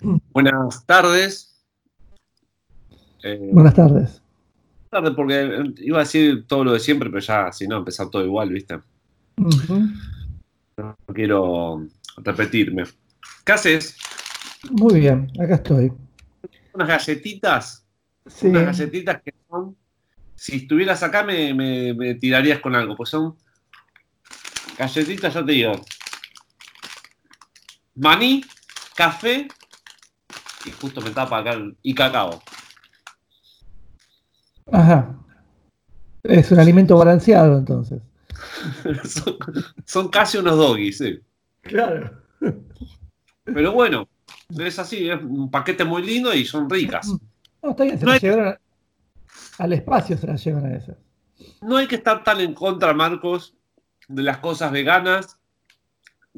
Buenas tardes. Eh, Buenas tardes. Tarde porque iba a decir todo lo de siempre, pero ya, si no, empezar todo igual, ¿viste? No quiero repetirme. ¿Qué haces? Muy bien, acá estoy. Unas galletitas. Sí. Unas galletitas que son. Si estuvieras acá, me, me tirarías con algo, pues son galletitas, ya te digo. Maní, café justo me tapa acá y cacao. Ajá. Es un alimento balanceado entonces. son, casi unos doggies, sí. Claro. Pero bueno, es así, es un paquete muy lindo y son ricas. No, está bien, se las llevan al espacio, se las llevan a esas. No hay que estar tan en contra, Marcos, de las cosas veganas,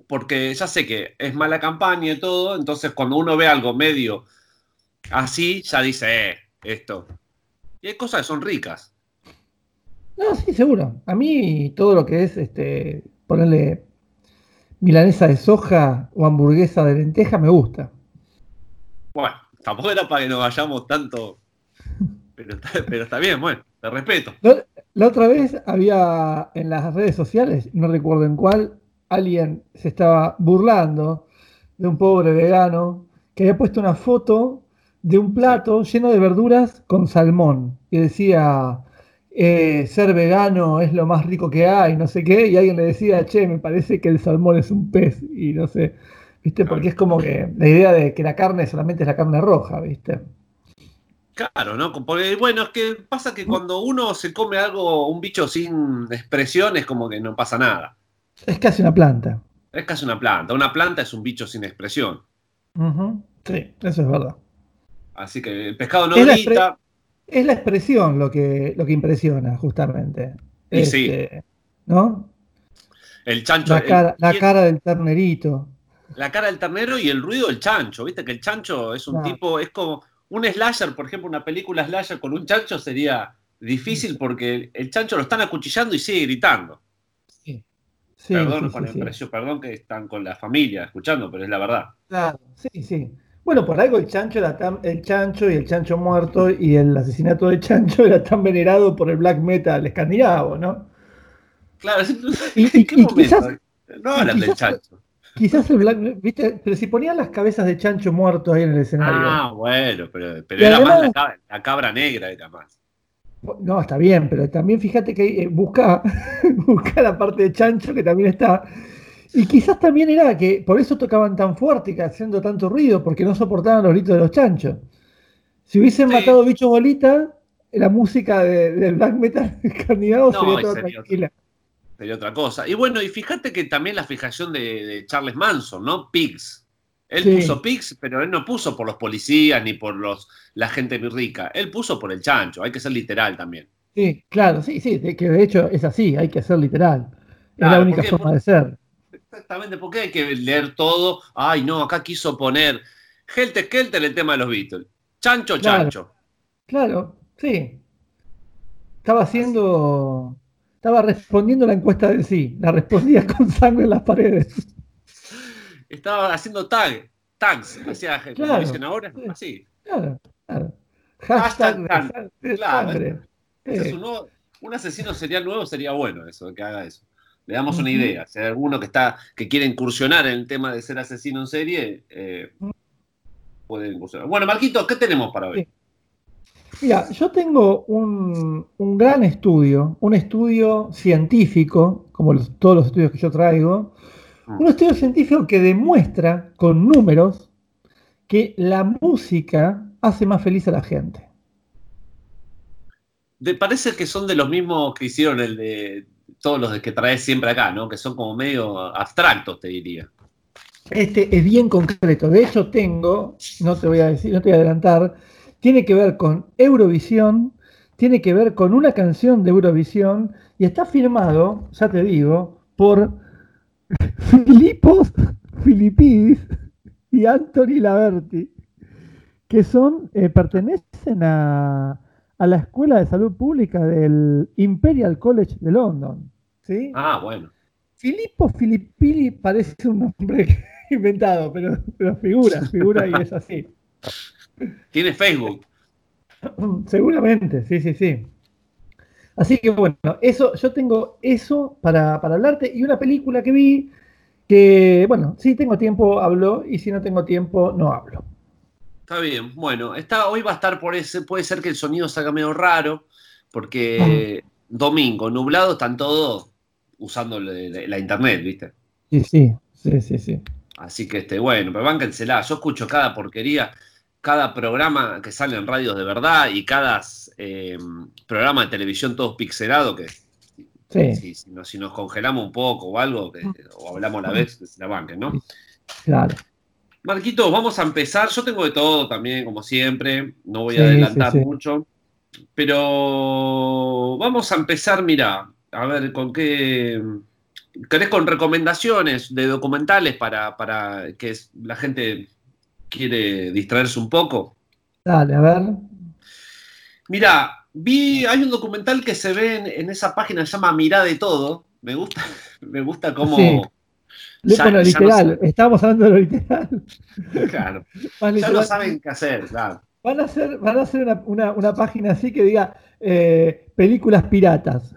porque ya sé que es mala campaña y todo, entonces cuando uno ve algo medio así, ya dice, eh, esto. Y hay cosas que son ricas. No, sí, seguro. A mí todo lo que es este ponerle milanesa de soja o hamburguesa de lenteja me gusta. Bueno, tampoco era para que nos vayamos tanto, pero está, bien, bueno, te respeto. La, otra vez había en las redes sociales, no recuerdo en cuál, alguien se estaba burlando de un pobre vegano que había puesto una foto de un plato lleno de verduras con salmón y decía, eh, ser vegano es lo más rico que hay, no sé qué, y alguien le decía, che, me parece que el salmón es un pez, y no sé, ¿viste? Porque es como que la idea de que la carne solamente es la carne roja, ¿viste? Claro, ¿no? Porque, bueno, es que pasa que cuando uno se come algo, un bicho sin expresión, es como que no pasa nada. Es casi una planta. Es casi una planta. Una planta es un bicho sin expresión. Sí, eso es verdad. Así que el pescado no grita. Es la expresión lo que, lo que impresiona, justamente. Y sí. Este, ¿No? El chancho. La cara, la cara del ternerito. La cara del ternero y el ruido del chancho. Viste que el chancho es un tipo, es como un slasher, por ejemplo, una película slasher con un chancho sería difícil porque el chancho lo están acuchillando y sigue gritando. Sí. perdón con el precio, perdón que están con la familia escuchando, pero es la verdad. Claro, sí, sí. Bueno, por algo el chancho era tan, el chancho y el chancho muerto y el asesinato de chancho era tan venerado por el black metal escandinavo, ¿no? Claro, y, quizás, no hablan del chancho. Quizás el black, viste, pero si ponían las cabezas de chancho muerto ahí en el escenario. Ah, bueno, pero, era más la cabra, negra, era más. No, está bien, pero también fíjate que eh, busca, busca la parte de chancho que también está y quizás también era que por eso tocaban tan fuerte y haciendo tanto ruido, porque no soportaban los gritos de los chanchos. Si hubiesen matado bichos bolitas, la música del black metal escandinavo sería toda tranquila. sería otra cosa. Y bueno, y fíjate que también la fijación de, Charles Manson, ¿no? Pigs. Él puso Pigs, pero él no puso por los policías ni por los la gente muy rica. Él puso por el chancho. Hay que ser literal también. Sí, claro, sí, sí, que de hecho es así, hay que ser literal. es la única forma de ser. Exactamente, porque hay que leer todo. Ay, no, acá quiso poner Helter Kelter el tema de los Beatles. Chancho, chancho. Claro, sí. Estaba haciendo. Estaba respondiendo la encuesta de sí. La respondía con sangre en las paredes. Estaba haciendo tag, tags, hacía, claro, como dicen ahora, así. Claro, claro. Hashtag, claro. un asesino sería nuevo sería bueno eso, que haga eso. Le damos una idea. Si hay alguno que está, que quiere incursionar en el tema de ser asesino en serie, eh, puede incursionar. Bueno, Marquito, ¿qué tenemos para hoy? Mira, yo tengo un, gran estudio, un estudio científico, como todos los estudios que yo traigo. Un estudio científico que demuestra con números que la música hace más feliz a la gente. parece que son de los mismos que hicieron el de todos los que traes siempre acá, ¿no? Que son como medio abstractos, te diría. Este es bien concreto. De hecho, tengo, no te voy a decir, no te voy a adelantar, tiene que ver con Eurovisión, tiene que ver con una canción de Eurovisión y está firmado, ya te digo, por Filipos Filipidis y Anthony Laverti, que son, eh, pertenecen a, a la Escuela de Salud Pública del Imperial College de London. ¿sí? Ah, bueno. Filippo Filippini parece un nombre inventado, pero, pero figura, figura y es así. Tiene Facebook. Seguramente, sí, sí, sí. Así que bueno, eso, yo tengo eso para, para hablarte y una película que vi que, bueno, si tengo tiempo hablo y si no tengo tiempo no hablo. Está bien, bueno, está, hoy va a estar por ese, puede ser que el sonido salga medio raro, porque domingo, nublado, están todos usando la, internet, ¿viste? Sí, sí, sí, sí, sí. Así que, este, bueno, pero bánquensela. Yo escucho cada porquería, cada programa que sale en radios de verdad y cada eh, programa de televisión todos pixelados que si, si, nos, congelamos un poco o algo, o hablamos a la vez, que se la banquen, ¿no? Claro. Marquito, vamos a empezar. Yo tengo de todo también, como siempre. No voy a adelantar mucho. Pero vamos a empezar, mira, a ver con qué. ¿Querés con recomendaciones de documentales para, para que la gente quiere distraerse un poco? Dale, a ver. Mira, vi, hay un documental que se ve en, esa página, se llama Mirá de todo. Me gusta, me gusta cómo. Sí. lo literal, estábamos hablando de lo literal. Claro. ya no saben qué hacer, claro. Van a hacer, van a hacer una, página así que diga eh, películas piratas.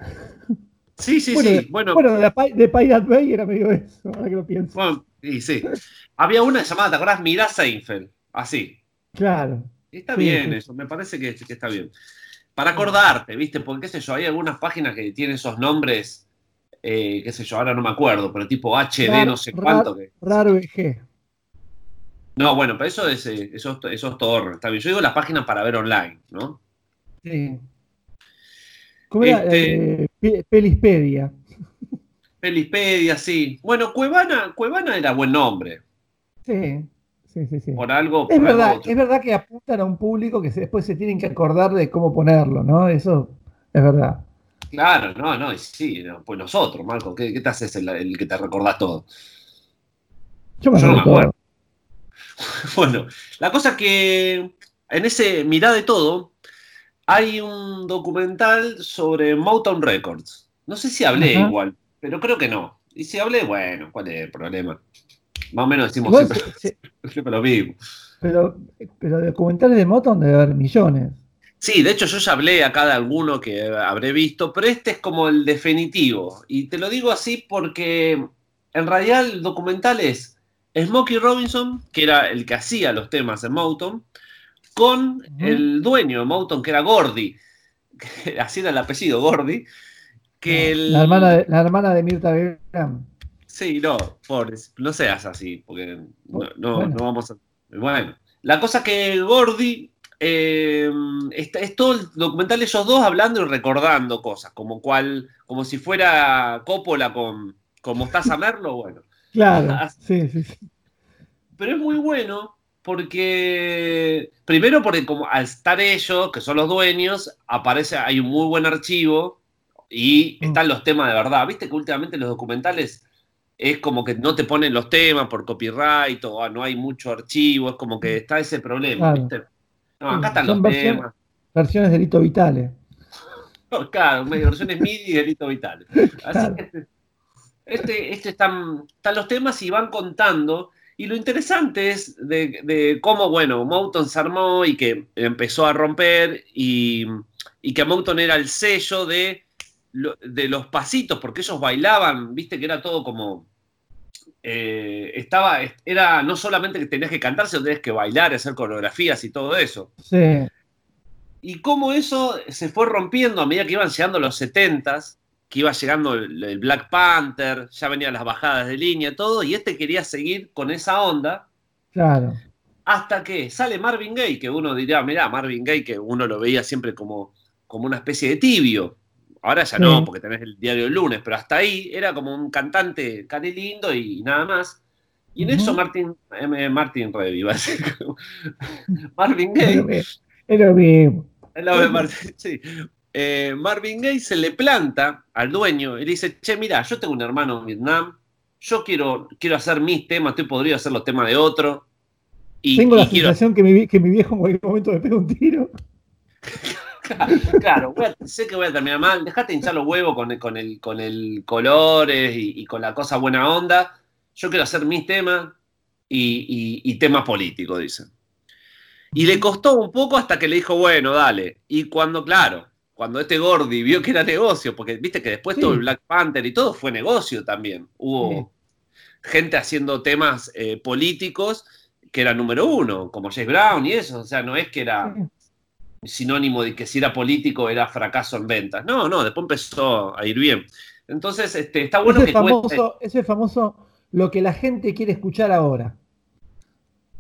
Sí, sí, sí. Bueno, bueno de, de, Pirate Bay era medio eso, ahora que lo pienso. Bueno, sí, sí. Había una llamada, ¿te acordás? Mirá Seinfeld. Así. Claro. Está bien eso, me parece que, está bien. Para acordarte, ¿viste? Porque, qué sé yo, hay algunas páginas que tienen esos nombres, eh, qué sé yo, ahora no me acuerdo, pero tipo HD, no sé cuánto. que... Raro. No, bueno, pero eso es, eh, eso, eso es todo. Está bien. Yo digo las páginas para ver online, ¿no? Sí. ¿Cómo era? Este, eh, Pelispedia. Pelispedia, sí. Bueno, Cuevana, Cuevana era buen nombre. Sí, sí, sí. sí. Por algo. Es, verdad, es verdad que apuntan a un público que después se tienen que acordar de cómo ponerlo, ¿no? Eso es verdad. Claro, no, no, sí, pues nosotros, Marco, ¿qué, te haces el, que te recordás todo? Yo, me no me acuerdo. bueno, la cosa es que en ese Mirá de todo hay un documental sobre Motown Records. No sé si hablé igual, pero creo que no. Y si hablé, bueno, ¿cuál es el problema? Más o menos decimos siempre, lo mismo. Pero, pero documentales de Motown debe haber millones. Sí, de hecho yo ya hablé acá de alguno que habré visto, pero este es como el definitivo. Y te lo digo así porque en realidad el documental es Smokey Robinson, que era el que hacía los temas de Motown, con el dueño de Motown, que era Gordy, así era el apellido, Gordy, que la, hermana de, la hermana de Mirta Graham. Sí, no, pobre, no seas así, porque no, vamos a... Bueno, la cosa que Gordy eh, es, todo el documental de ellos dos hablando y recordando cosas, como cual, como si fuera Coppola con, con Mostaza Merlo, bueno. Claro, sí, sí, sí. Pero es muy bueno porque, primero porque como al estar ellos, que son los dueños, aparece, hay un muy buen archivo y mm. están los temas de verdad. Viste que últimamente los documentales es como que no te ponen los temas por copyright o ah, no hay mucho archivo, es como que mm. está ese problema, ¿viste? No, acá están los temas. Versiones de Lito Vitales. claro, versiones MIDI de Lito Vitales. Así que este, este, este, están, están los temas y van contando y lo interesante es de, cómo, bueno, Mouton se armó y que empezó a romper y, que Mouton era el sello de, de los pasitos, porque ellos bailaban, viste que era todo como... Eh, estaba, era no solamente que tenías que cantar, sino que tenías que bailar, hacer coreografías y todo eso. Sí. Y cómo eso se fue rompiendo a medida que iban llegando los setentas que iba llegando el, Black Panther, ya venían las bajadas de línea, todo, y este quería seguir con esa onda. Claro. Hasta que sale Marvin Gaye, que uno diría, mirá, Marvin Gaye, que uno lo veía siempre como, como una especie de tibio. Ahora ya no, porque tenés el diario el lunes, pero hasta ahí era como un cantante cari lindo y nada más. Y en eso Martin, eh, Martin Revy, Marvin Gaye. Es lo mismo. Es lo mismo. Sí. Eh, Marvin Gaye se le planta al dueño y le dice, che, mira, yo tengo un hermano en Vietnam, yo quiero, quiero hacer mis temas, estoy podrido hacer los temas de otro. Y, tengo la sensación que, mi, que mi viejo en cualquier momento me pega un tiro. claro, sé que voy a terminar mal, dejate hinchar los huevos con, con, el, con el colores y, con la cosa buena onda. Yo quiero hacer mis temas, y, temas políticos, dicen. Y le costó un poco hasta que le dijo, bueno, dale. Y cuando, claro, cuando este Gordy vio que era negocio, porque viste que después todo el Black Panther y todo fue negocio también. Hubo gente haciendo temas eh, políticos que era número uno, como James Brown y eso. O sea, no es que era sinónimo de que si era político era fracaso en ventas. No, no, después empezó a ir bien. Entonces, este, está bueno ese que famoso, Ese famoso, lo que la gente quiere escuchar ahora.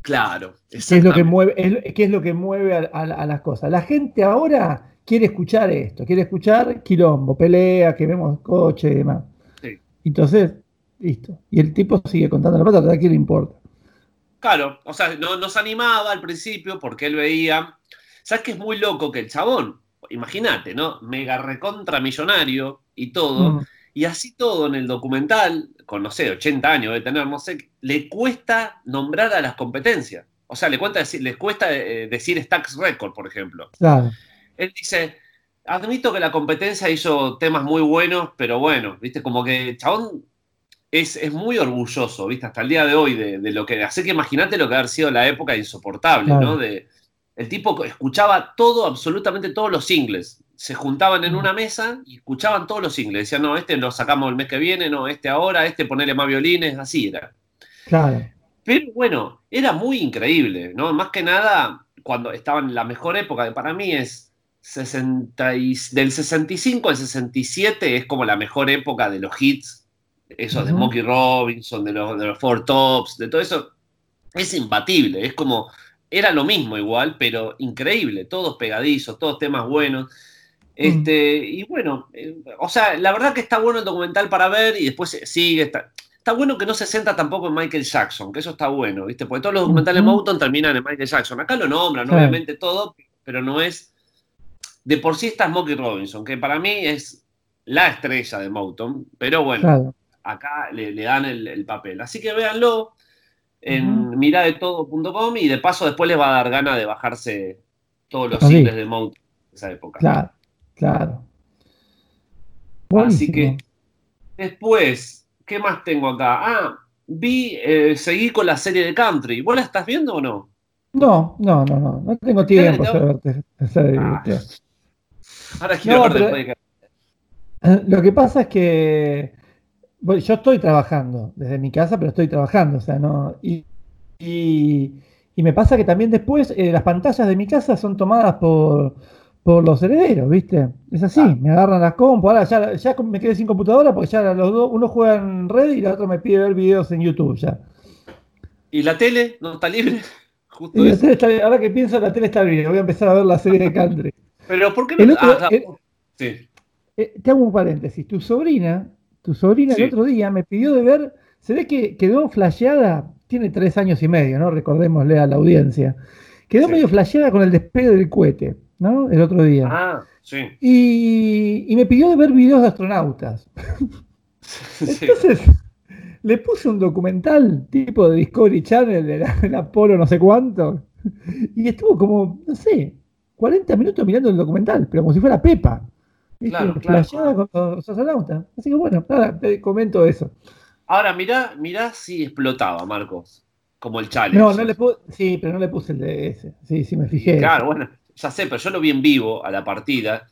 Claro. ¿Qué es lo que mueve, es, es lo que mueve a, las cosas? La gente ahora quiere escuchar esto, quiere escuchar quilombo, pelea, que vemos coche y demás. Entonces, listo. Y el tipo sigue contando la plata, ¿a quién le importa? Claro, o sea, no, nos animaba al principio porque él veía. ¿Sabes que es muy loco que el chabón, imagínate, ¿no? Mega recontra millonario y todo, mm. y así todo en el documental, con no sé, 80 años de tener, no sé, le cuesta nombrar a las competencias. O sea, le, cuesta decir, les cuesta eh, decir Stacks Record, por ejemplo. Claro. Él dice, admito que la competencia hizo temas muy buenos, pero bueno, viste, como que chabón es, muy orgulloso, ¿viste? Hasta el día de hoy de, lo que. Así que imagínate lo que haber sido la época insoportable, ¿no? De, el tipo escuchaba todo, absolutamente todos los singles. Se juntaban en una mesa y escuchaban todos los singles. Decían, no, este lo sacamos el mes que viene, no, este ahora, este ponele más violines, así era. Claro. Pero bueno, era muy increíble, ¿no? Más que nada, cuando estaba en la mejor época, que para mí es 60 del 65 al 67, es como la mejor época de los hits eso de Smokey Robinson, de los, de los Four Tops, de todo eso, es imbatible. Es como, era lo mismo igual, pero increíble, todos pegadizos, todos temas buenos. Este, Y bueno, eh, o sea, la verdad que está bueno el documental para ver y después sigue. Está, está bueno que no se centra tampoco en Michael Jackson, que eso está bueno, ¿viste? Porque todos los documentales de Mountain terminan en Michael Jackson. Acá lo nombran, obviamente, todo, pero no es. De por sí está Smokey Robinson, que para mí es la estrella de Mountain, pero bueno acá le, dan el, papel. Así que véanlo en miradetodo.com y de paso después les va a dar ganas de bajarse todos los singles de Mount de esa época. Claro, claro. Así que después, ¿qué más tengo acá? Ah, vi, eh, seguí con la serie de Country. ¿Vos la estás viendo o no? No, no, no, no. No tengo tiempo para verte. Ah. Ahora quiero verte Lo que pasa es que yo estoy trabajando desde mi casa, pero estoy trabajando, o sea, no. Y, me pasa que también después eh, las pantallas de mi casa son tomadas por, los herederos, ¿viste? Es así, me agarran las compu. Ahora ya, ya me quedé sin computadora porque ya los dos, uno juega en red y el otro me pide ver videos en YouTube ya. ¿Y la tele no está libre? ahora que pienso, la tele está libre. Voy a empezar a ver la serie de Country. Pero ¿por qué no? Ah, sí. Eh, te hago un paréntesis. Tu sobrina tu sobrina el otro día me pidió de ver, se ve que quedó flasheada, tiene tres años y medio, ¿no? Recordémosle a la audiencia. Quedó medio flasheada con el despegue del cohete, ¿no? El otro día. Ah, sí. Y, me pidió de ver videos de astronautas. Entonces, le puse un documental tipo de Discovery Channel del Apolo no sé cuánto. Y estuvo como, no sé, 40 minutos mirando el documental, pero como si fuera Pepa. Claro, claro. con los Así que bueno, nada, te comento eso. Ahora, mirá, mirá si explotaba, Marcos. Como el challenge. No, no le puse, sí, pero no le puse el DS. Sí, sí, me fijé. Claro, bueno, ya sé, pero yo lo vi en vivo a la partida.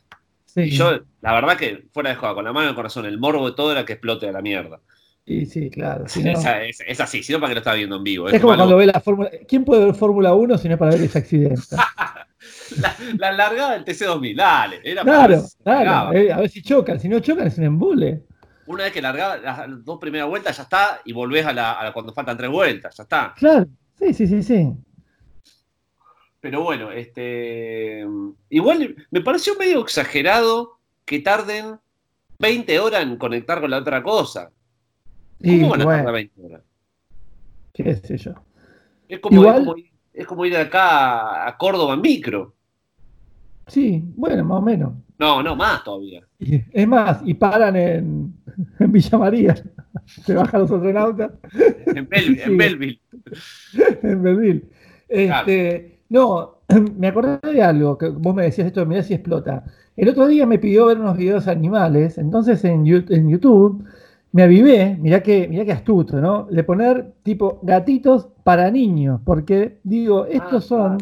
Y yo, la verdad que fuera de juego, con la mano en el corazón, el morbo de todo era que explote a la mierda. Sí, sí, claro. es, así, si no, para que lo estaba viendo en vivo. Es, como, cuando ve la Fórmula. ¿Quién puede ver Fórmula 1 si no es para ver ese accidente? la, largada del TC2000, dale. Era claro, claro. Eh, a ver si chocan, si no chocan es un embule. Una vez que largaba las dos primeras vueltas, ya está, y volvés a, la, cuando faltan tres vueltas, ya está. Claro, sí, sí, sí, sí. Pero bueno, este. Igual me pareció medio exagerado que tarden 20 horas en conectar con la otra cosa. ¿Cómo van a tardar 20 horas? ¿Qué sé yo? Es como, es como, es como ir acá a Córdoba en micro. Sí, bueno, más o menos. No, no, más todavía. es más, y paran en, Villa María. Se bajan los astronautas. En, Belleville. en Belleville. en Belleville. Este, No, me acordé de algo, que vos me decías esto, mirá si explota. El otro día me pidió ver unos videos animales, entonces en, en YouTube me avivé, mirá que, mirá que astuto, ¿no? De poner tipo gatitos para niños, porque digo, estos son,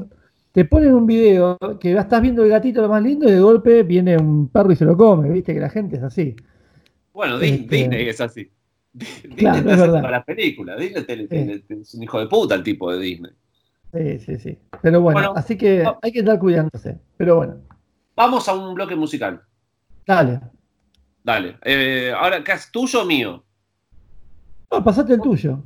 te ponen un video que estás viendo el gatito lo más lindo y de golpe viene un perro y se lo come, viste que la gente es así. Bueno, este, Disney es así. Disney es para las películas, Disney es un hijo de puta el tipo de Disney. Sí, sí, sí. Pero bueno, así que hay que estar cuidándose. Pero bueno. Vamos a un bloque musical. Dale. Dale. Eh, ahora, ¿qué es tuyo o mío? No, pasate el tuyo.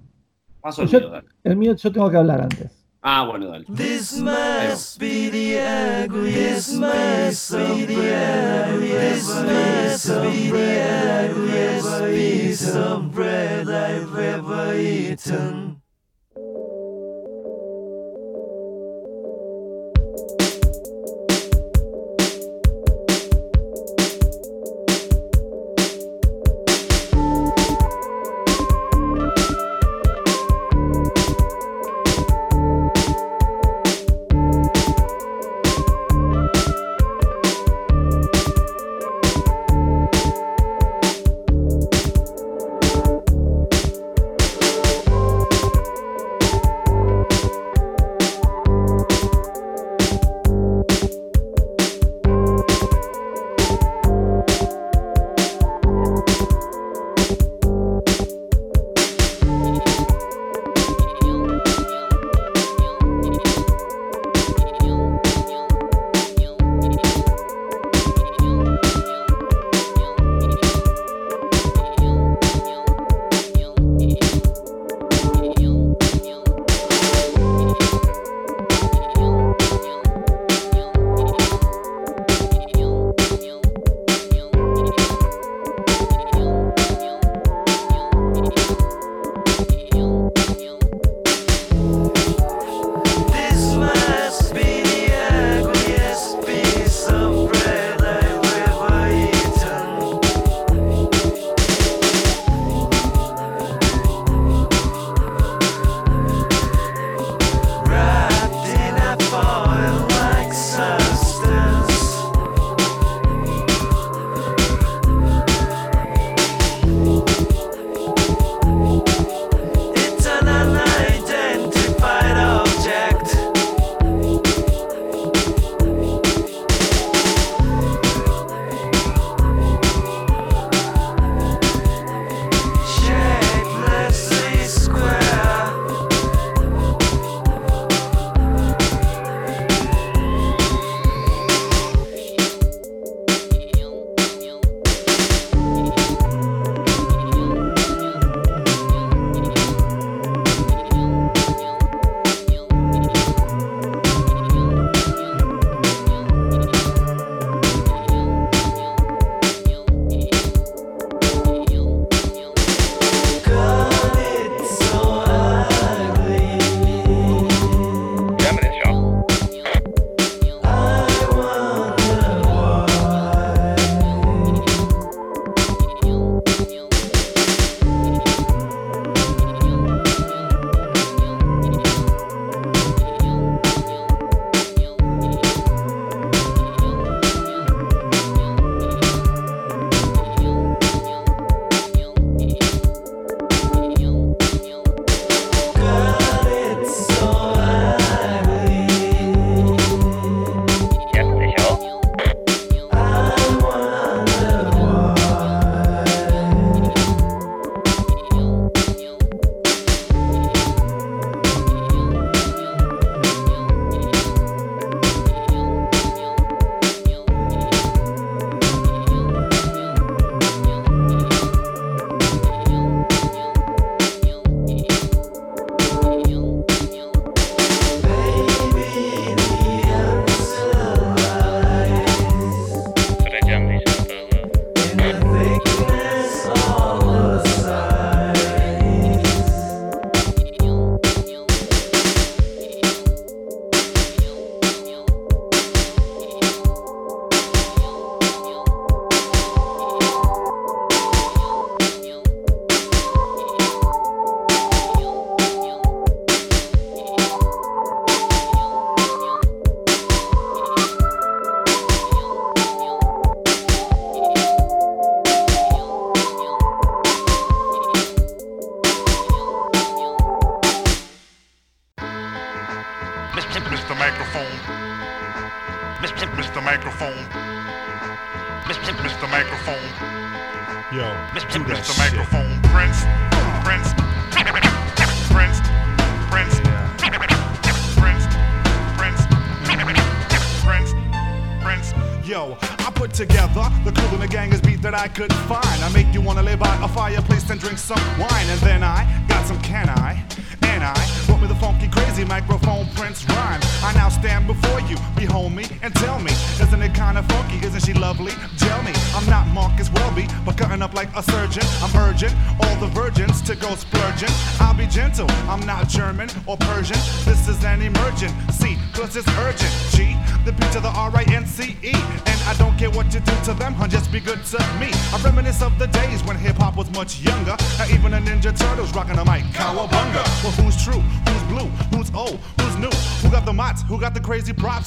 Paso el mío, dale. El mío yo tengo que hablar antes. Ah, bueno, dale. This must be the ugliest mess of bread. This must be the ugliest piece of bread I've ever eaten.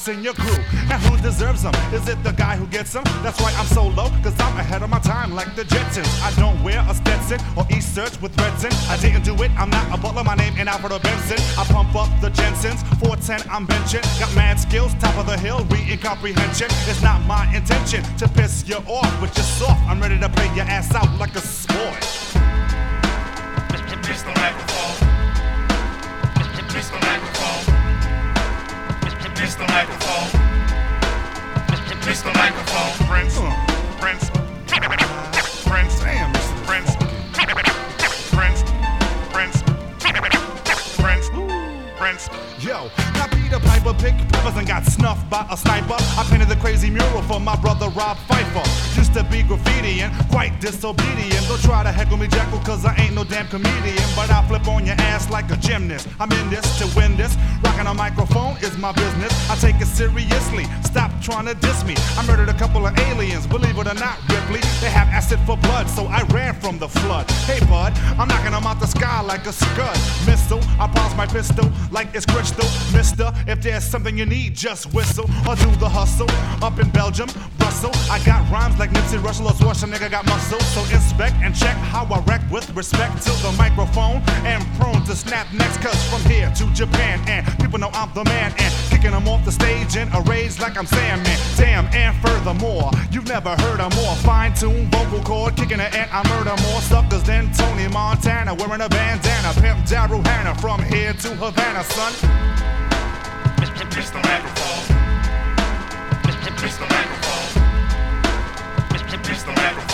In your crew? And who deserves them? Is it the guy who gets them? That's why I'm so low, cause I'm ahead of my time like the Jetsons. I don't wear a Stetson or E-search with Redson. I didn't do it, I'm not a butler, my name ain't Alfred Benson. I pump up the Jensens, 410 I'm benching. Got mad skills, top of the hill, reading comprehension. It's not my intention to piss you off, but you're soft. I'm ready to play your ass out like a quite disobedient. Don't try to heckle me, Jekyll, cause I ain't no damn comedian. But I flip on your ass like a gymnast. I'm in this to win this. Rocking a microphone is my business. I take it seriously. Stop trying to diss me. I murdered a couple of aliens, believe it or not, Ripley. They have acid for blood, so I ran from the flood. Hey, bud, I'm knocking them out the sky like a scud. Missile, I pause my pistol like it's crystal. Mister, if there's something you need, just whistle or do the hustle. Up in Belgium, Brussels, I got rhymes like Nipsey Russell or Schwarzenegger got. So so inspect and check how I wreck with respect to the microphone. And prone to snap necks, cause from here to Japan, and people know I'm the man. And kicking them off the stage in a rage like I'm Sandman. Damn, and furthermore, you've never heard a more fine tuned vocal cord kicking it, and I murder more suckers than Tony Montana wearing a bandana. Pimp Daryl Hannah from here to Havana, son. Mr. Microphone. Mr. Microphone. Mr. Microphone.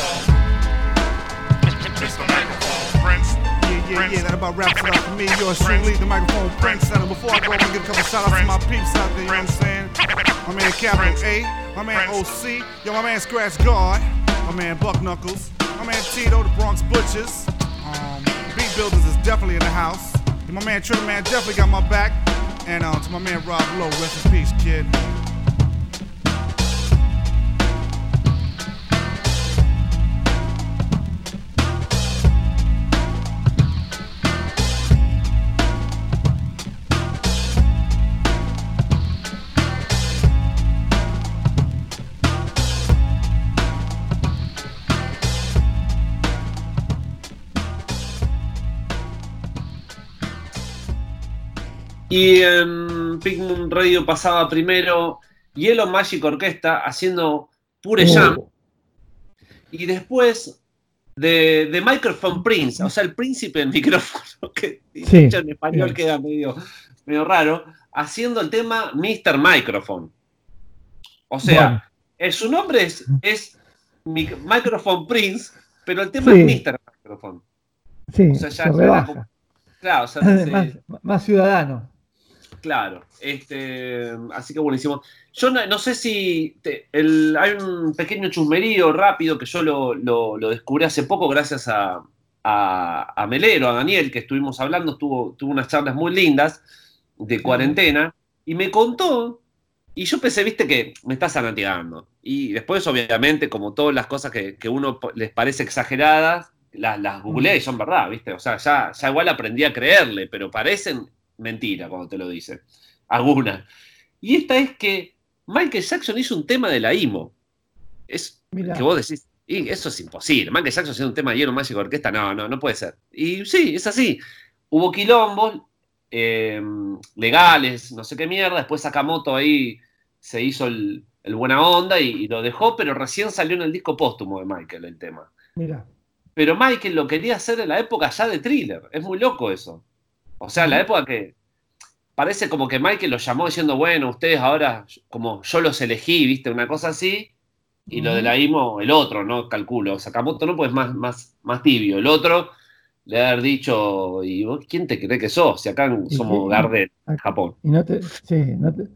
Yeah, yeah, that about wraps it up for me. Yours truly, the microphone Prince. And before I go, I'm gonna give a couple shout outs to my peeps out there, you know what I'm saying? My man Capital A, my man OC, yo, my man Scratch Guard, my man Buck Knuckles, my man Tito, the Bronx Butchers. Um, Beat Builders is definitely in the house. And my man Trinity Man definitely got my back. And uh, to my man Rob Lowe, rest in peace, kid. Y en Pink Moon Radio pasaba primero Yellow Magic Orquesta haciendo Pure Jam. Y después de, de, Microphone Prince, o sea, el príncipe del micrófono, que Sí, en español queda medio, medio raro, haciendo el tema Mr. Microphone. O sea, Bueno. eh, su nombre es, es Mi- Microphone Prince, pero el tema Sí. es Mr. Microphone. Sí, O sea, ya- se ya rebaja. era como- Claro, o sea, se- más, más ciudadano. Claro, este, así que buenísimo. Yo no, no sé si te- el- hay un pequeño chusmerío rápido que yo lo, lo- lo descubrí hace poco gracias a, a- a Melero, a Daniel, que estuvimos hablando, tuvo, tuvo unas charlas muy lindas de cuarentena, y me contó, y yo pensé, viste, que me está zanateando. Y después, obviamente, como todas las cosas que, que uno les parece exageradas, las, las googleé y son verdad, viste. O sea, ya, ya igual aprendí a creerle, pero parecen mentira cuando te lo dicen. Algunas. Y esta es que Michael Jackson hizo un tema de la IMO. Es Mirá. que vos decís, y eso es imposible. Michael Jackson haciendo un tema de Yellow Magic Orquesta, no, no, no puede ser. Y sí, es así. Hubo quilombos, eh, legales, no sé qué mierda. Después Sakamoto ahí se hizo el, el buena onda y, y lo dejó, pero recién salió en el disco póstumo de Michael el tema. Mira. Pero Michael lo quería hacer en la época ya de thriller. Es muy loco eso. O sea, la época que parece como que Michael lo llamó diciendo, bueno, ustedes ahora, como yo los elegí, viste, una cosa así. Y lo de la IMO, el otro, ¿no? Calculo. Sakamoto no, pues más, más, más tibio. El otro le ha haber dicho, ¿y vos quién te cree que sos? Si acá somos sí, Gardel, acá- Japón. Y no te, sí, no te-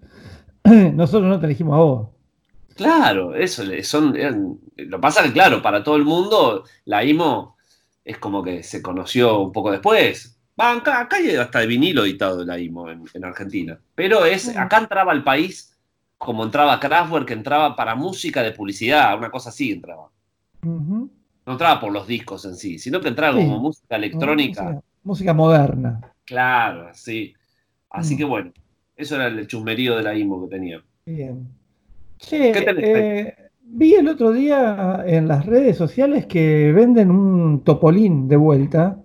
nosotros no te elegimos a vos. Claro, eso son. eran- lo pasa que, claro, para todo el mundo, la IMO es como que se conoció un poco después. Va, acá, acá hay hasta de vinilo editado de la IMO en, en Argentina. Pero es, acá entraba al país como entraba Kraftwerk, que entraba para música de publicidad, una cosa así entraba. No entraba por los discos en sí, sino que entraba Sí. como música electrónica. Música, música moderna. Claro, sí. Así Mm. que bueno, eso era el chusmerío de la IMO que tenía. Bien. Che, ¿Qué tenés eh, vi el otro día en las redes sociales que venden un topolín de vuelta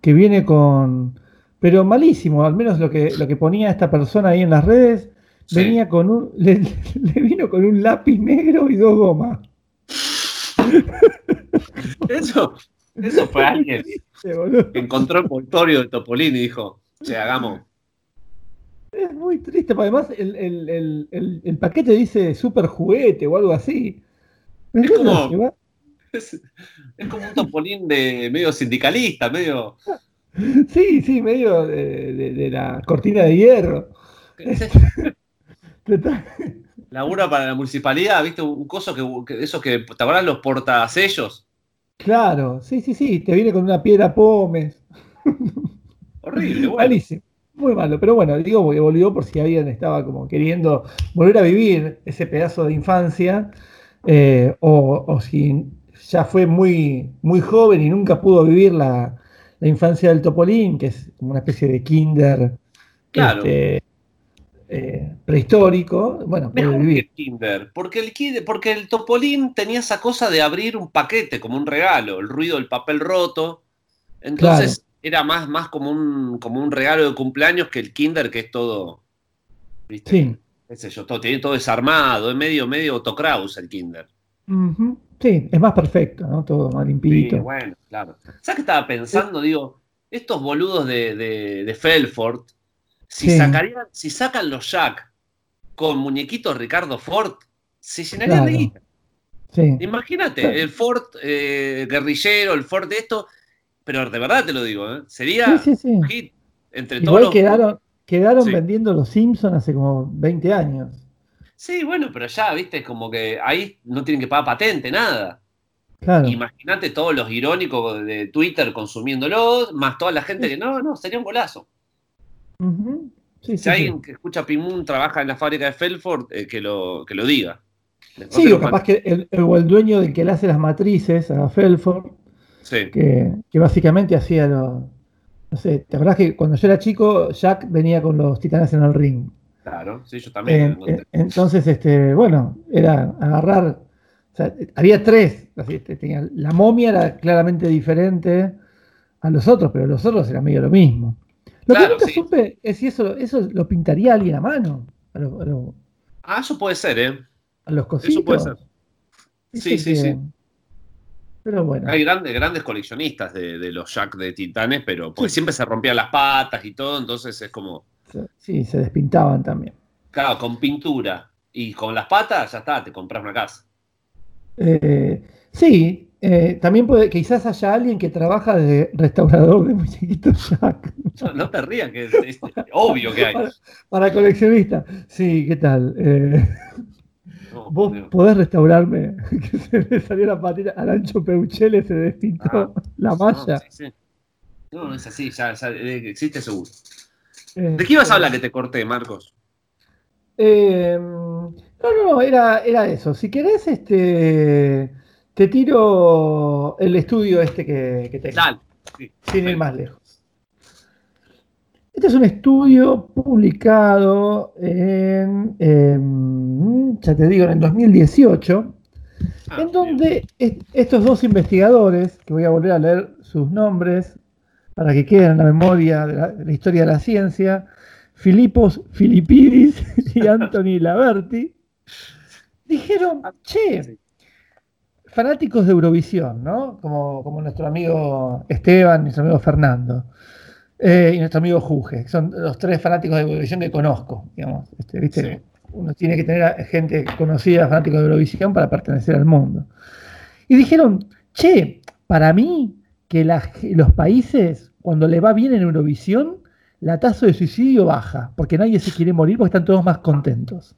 que viene con, pero malísimo, al menos lo que, lo que ponía esta persona ahí en las redes, Sí. venía con un, le, le vino con un lápiz negro y dos gomas. Eso, eso fue alguien. Que encontró el envoltorio de Topolín y dijo, che, hagamos. Es muy triste, porque además el, el- el- el- paquete dice super juguete o algo así. ¿Me Es como- Es, es como un Topolín de medio sindicalista, medio... Sí, sí, medio de, de- de la cortina de hierro. Labura para la municipalidad, ¿viste? Un coso que, que esos que, ¿te acordás los portasellos? Claro, sí, sí, sí, te viene con una piedra pómez. Horrible, bueno. Malísimo, muy malo. Pero bueno, digo volvió por si alguien estaba como queriendo volver a vivir ese pedazo de infancia, eh, o, o si ya fue muy, muy joven y nunca pudo vivir la, la infancia del Topolín, que es como una especie de kinder Claro. este, eh, prehistórico. Bueno, Mejor que vivir. el Kinder, porque el, Kinder- porque el Topolín tenía esa cosa de abrir un paquete como un regalo, el ruido del papel roto. Entonces era más, más como, un, como un regalo de cumpleaños que el Kinder, que es todo, ¿viste? Sí. todo, tiene todo desarmado, es medio, medio Autokraus el Kinder. Ujú. Sí, es más perfecto, ¿no? Todo más Sí, limpito. bueno, claro. ¿Sabes qué estaba pensando? Digo, estos boludos de, de, de Felford, si, Sí. sacarían, si sacan los Jack con muñequitos Ricardo Ford, se llenarían de Claro. guita. Sí. Imagínate, Claro. el Ford eh, guerrillero, el Ford de esto, pero de verdad te lo digo, ¿eh? sería Sí, sí, sí. un hit entre todos Igual los... quedaron, quedaron Sí. vendiendo los Simpsons hace como 20 años. Sí, bueno, pero ya, viste, como que ahí no tienen que pagar patente, nada. Claro. Imagínate todos los irónicos de Twitter consumiéndolo, más toda la gente que no, no, sería un golazo. Sí, Si sí, alguien que escucha Pimun trabaja en la fábrica de Felford, eh, que, lo, que lo diga. Después Sí, o lo capaz que el, el- o el dueño del que le hace las matrices a Felford, que, que básicamente hacía los. No sé, ¿te acordás que cuando yo era chico, Jack venía con los titanes en el ring? Claro, sí, yo también. ¿no? en- entonces, este, bueno, era agarrar. O sea, había tres. así, este, tenía- la momia era claramente diferente a los otros, pero los otros era medio lo mismo. Lo Claro, que nunca sí. supe es si eso, eso lo pintaría alguien a mano. A, a Ah, eso puede ser, ¿eh? a los cositos. Eso puede ser. Sí, sí, que- sí. Pero bueno. Hay grandes, grandes coleccionistas de, de los Jack de Titanes, pero porque Sí. siempre se rompían las patas y todo, entonces es como, Sí, se despintaban también. claro, con pintura y con las patas, ya está, te compras una casa. Eh, sí, eh, también puede, quizás haya alguien que trabaja de restaurador de muñequitos Jack. No, no te rías, que es, es obvio que hay. Para, para coleccionista. Sí, ¿qué tal? Eh, No, vos no. podés restaurarme que se le salió la patita al ancho Peuchele, se despintó Ah, la No, malla. sí, sí. No, es así, ya, ya, eh, existe seguro. ¿De qué ibas a hablar que te corté, Marcos? Eh, no, no, no, era, era eso. Si querés, este, te tiro el estudio este que, que tengo, Dale. Sí, sin ir más lejos. Este es un estudio publicado en, em, ya te digo, en el 2018, Ah, en donde est- estos dos investigadores, que voy a volver a leer sus nombres, para que quede en la memoria de la, de la historia de la ciencia, Filipos Filipidis y Anthony Laverti, dijeron, che, fanáticos de Eurovisión, ¿no? Como, como nuestro amigo Esteban, nuestro amigo Fernando, eh, y nuestro amigo Juge, que son los tres fanáticos de Eurovisión que conozco, digamos. Este, ¿viste? Sí. Uno tiene que tener a gente conocida, fanáticos de Eurovisión, para pertenecer al mundo. Y dijeron, che, para mí, que la- los países, cuando le va bien en Eurovisión, la tasa de suicidio baja, porque nadie se quiere morir porque están todos más contentos.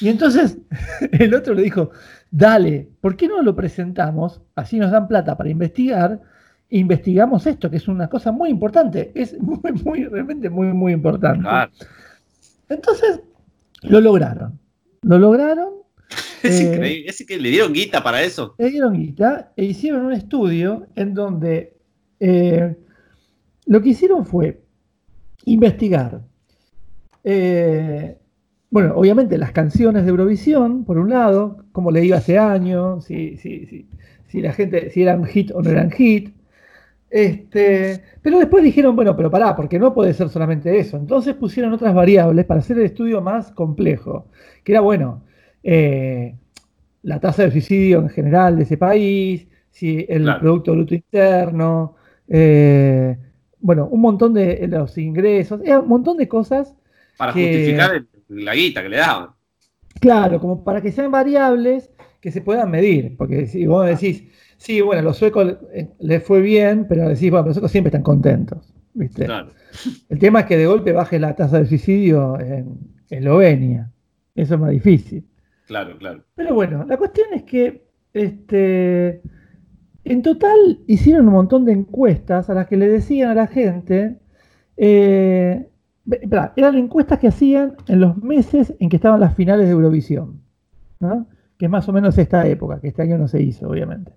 Y entonces el otro le dijo, dale, ¿por qué no lo presentamos? Así nos dan plata para investigar, e investigamos esto, que es una cosa muy importante, es muy, muy, realmente muy, muy importante. Claro. Entonces, lo lograron. Lo lograron, Es Eh, increíble. Es que le dieron guita para eso. le dieron guita e hicieron un estudio en donde eh, lo que hicieron fue investigar, eh, bueno, obviamente las canciones de Eurovisión, por un lado, cómo le iba hace años, si, si, si, si la gente, si eran hit o no eran hit. Este, pero después dijeron, bueno, pero pará, porque no puede ser solamente eso. Entonces pusieron otras variables para hacer el estudio más complejo, que era, bueno, eh, la tasa de suicidio en general de ese país, si el Claro. Producto Bruto Interno, eh, bueno, un montón de los ingresos, era un montón de cosas, Para que- justificar el- la guita que le daban. claro, como para que sean variables que se puedan medir, porque si vos decís, sí, bueno, los suecos eh, les fue bien, pero decís, bueno, los suecos siempre están contentos, ¿viste? Claro. El tema es que de golpe baje la tasa de suicidio en Eslovenia, eso es más difícil. Claro, claro. Pero bueno, la cuestión es que este, en total hicieron un montón de encuestas a las que le decían a la gente, eh, eran encuestas que hacían en los meses en que estaban las finales de Eurovisión, ¿no? que es más o menos esta época, que este año no se hizo, obviamente.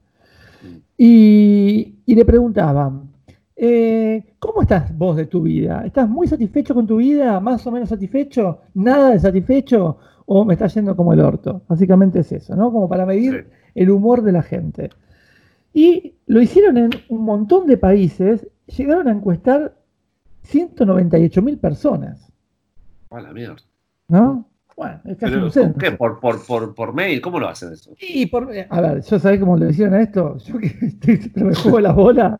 Y, y le preguntaban, eh, ¿cómo estás vos de tu vida? ¿Estás muy satisfecho con tu vida? ¿Más o menos satisfecho? ¿Nada de satisfecho? ¿O me está yendo como el orto? Básicamente es eso, ¿no? Como para medir Sí. el humor de la gente. Y lo hicieron en un montón de países, llegaron a encuestar 198 mil personas, A la mierda. ¿no? Bueno, es casi Pero, un ¿con censo. ¿Qué? ¿Por, por, por, por mail? ¿Cómo lo hacen eso? Y por, a ver, yo sabés cómo le hicieron a esto. Yo que me juego la bola,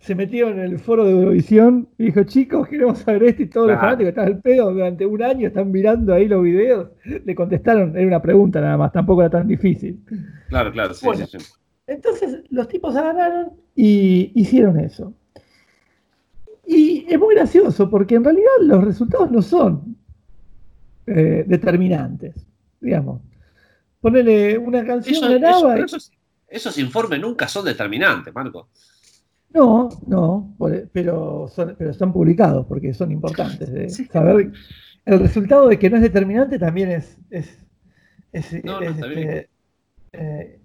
se metieron en el foro de Eurovisión y dijo, chicos, queremos saber esto y todos los Claro. fanáticos están al pedo durante un año, están mirando ahí los videos. Le contestaron, era una pregunta nada más, tampoco era tan difícil. Claro, claro, sí, Bueno. sí, sí. Entonces los tipos agarraron y hicieron eso. Y es muy gracioso porque en realidad los resultados no son eh, determinantes, digamos. Ponele una canción Eso- ganaba eso- y- pero esos, esos informes nunca son determinantes, Marco. No, no, por- pero, son, pero están publicados porque son importantes. de Sí. saber el resultado de que no es determinante también es, es, es- No, no, es, este, eh,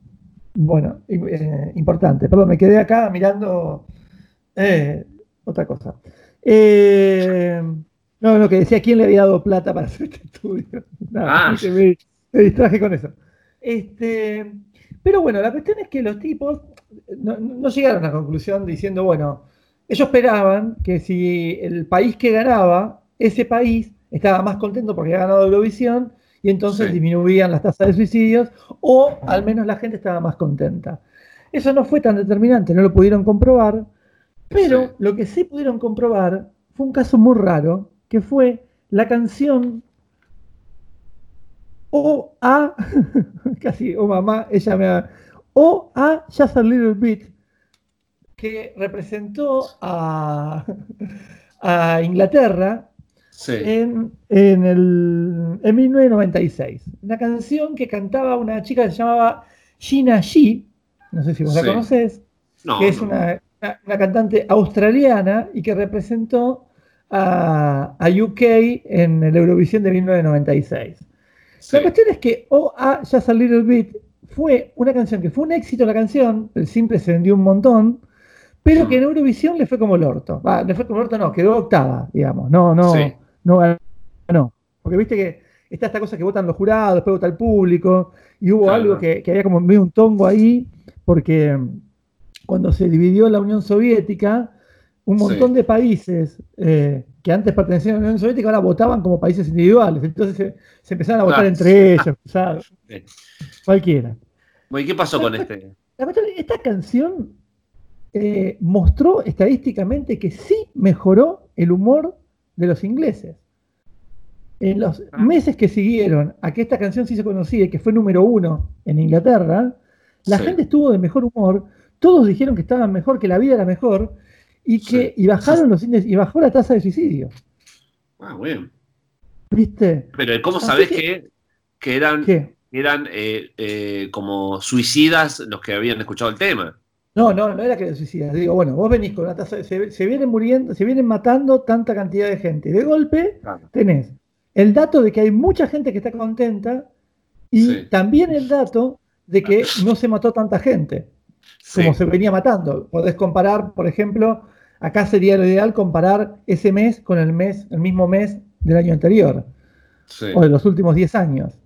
bueno, eh, importante. Perdón, me quedé acá mirando eh, otra cosa. Eh, no, no, que decía quién le había dado plata para hacer este estudio. Nada, Ah. me, me distraje con eso. Este, pero bueno, la cuestión es que los tipos no, no llegaron a la conclusión diciendo, bueno, ellos esperaban que si el país que ganaba, ese país estaba más contento porque había ganado Eurovisión y entonces Sí. disminuían las tasas de suicidios o al menos la gente estaba más contenta. Eso no fue tan determinante, no lo pudieron comprobar, pero Sí. lo que sí pudieron comprobar fue un caso muy raro, que fue la canción O A, casi, oh mamá, ella me ha, O A Just a Little Bit, que representó a, a Inglaterra Sí. en, en, el, en 1996. Una canción que cantaba una chica que se llamaba Gina G, no sé si vos la conocés, No, que es no. una, una- una cantante australiana y que representó a, a UK en el Eurovisión de 1996. Sí. La cuestión es que OA Just a Little Bit fue una canción que fue un éxito la canción, el simple se vendió un montón, pero que en Eurovisión le fue como el orto. Va, le fue como el orto, no, quedó octava, digamos. No, no, Sí. No ganó. Porque viste que está esta cosa que votan los jurados, después vota el público, y hubo Claro. algo que, que había como medio un tongo ahí, porque mm, cuando se dividió la Unión Soviética, un montón de países eh, que antes pertenecían a la Unión Soviética ahora votaban como países individuales. Entonces se, se empezaron a votar Claro. entre ellos, cualquiera. ¿y qué pasó con este? La cuestión es, esta canción eh, mostró estadísticamente que sí mejoró el humor de los ingleses. En los Ah. meses que siguieron a que esta canción se hizo conocida y que fue número uno en Inglaterra, la Sí. gente estuvo de mejor humor, todos dijeron que estaban mejor, que la vida era mejor, y que Sí. y bajaron los índices, y bajó la tasa de suicidio. Ah, bien. ¿Viste? Pero ¿cómo Así sabés que- que, que eran, eran eh, eh, como suicidas los que habían escuchado el tema? No, no, no era que los suicidas. Digo, bueno, vos venís con una tasa, de- se, se vienen muriendo, se vienen matando tanta cantidad de gente. De golpe, tenés el dato de que hay mucha gente que está contenta y Sí. también el dato de que no se mató tanta gente Sí. como se venía matando. Podés comparar, por ejemplo, acá sería lo ideal comparar ese mes con el mes, el mismo mes del año anterior Sí. o de los últimos 10 años.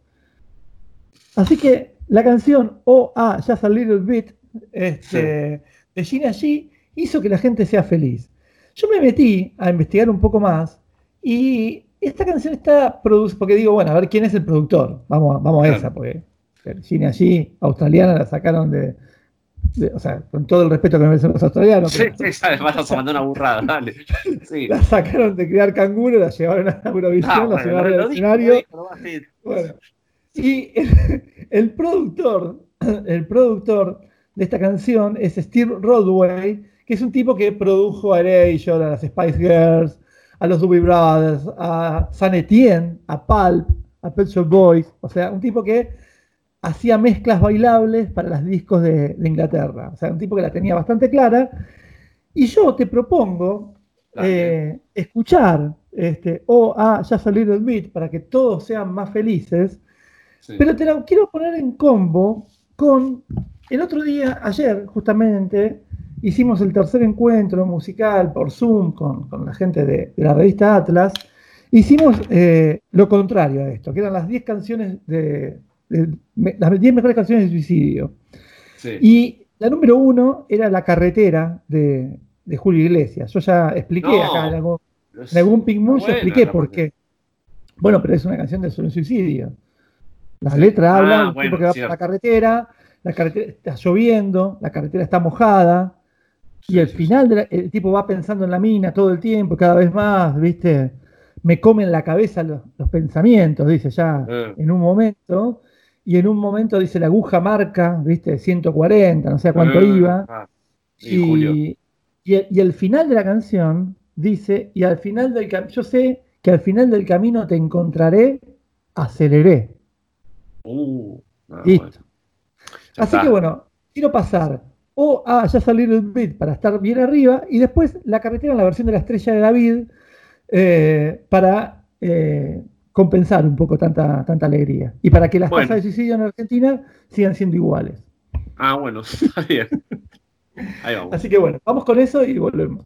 Así que la canción Oh Ah, Just a Little Bit este, de Gina G hizo que la gente sea feliz. Yo me metí a investigar un poco más y esta canción está producida, porque digo, bueno, a ver quién es el productor. Vamos, a- vamos a esa, porque Gina G, australiana, la sacaron de, de- O sea, con todo el respeto que merecen los australianos. Sí, pero- sí, ya vas a mandar una burrada, dale. Sí. la sacaron de criar canguro, la llevaron a Eurovisión, Ah, la bueno, llevaron al escenario. Bueno, y el, el productor, el productor de esta canción es Steve Rodway, que es un tipo que produjo a Erasure, a las Spice Girls, a los Doobie Brothers, a San Etienne, a Pulp, a Pet Shop Boys, o sea, un tipo que hacía mezclas bailables para los discos de, de Inglaterra, o sea, un tipo que la tenía bastante clara. Y yo te propongo eh, escuchar este, o a Just a Little Bit para que todos sean más felices, Sí. pero te la quiero poner en combo con el otro día, ayer justamente, hicimos el tercer encuentro musical por Zoom con, con la gente de, de la revista Atlas. Hicimos eh, lo contrario a esto, que eran las 10 canciones de, las 10 mejores canciones de suicidio. Sí. Y la número uno era La carretera de, Julio Iglesias. Yo ya expliqué No. acá en algún, en algún Pink Moon, yo expliqué por qué. Bueno, pero es una canción de sobre un suicidio. La Sí. letra Ah, habla de un bueno, tipo que va por cierto. la carretera, la carretera está lloviendo, la carretera está mojada, y al sí, final la- el tipo va pensando en la mina todo el tiempo, cada vez más, ¿viste? Me comen la cabeza los, los pensamientos, dice ya Eh. en un momento, y en un momento dice la aguja marca, ¿viste? 140, no sé a cuánto Eh, iba. ah, y. Y, el, y el final de la canción dice, y al final del camino, yo sé que al final del camino te encontraré, aceleré. Uh, ah, Listo. bueno. Ya Así está. que bueno, quiero pasar o a ya salir el beat para estar bien arriba, y después la carretera en la versión de la estrella de David eh, para eh, compensar un poco tanta, tanta alegría. Y para que las Bueno. tasas de suicidio en Argentina sigan siendo iguales. Ah, bueno, está bien. Ahí vamos. Así que bueno, vamos con eso y volvemos.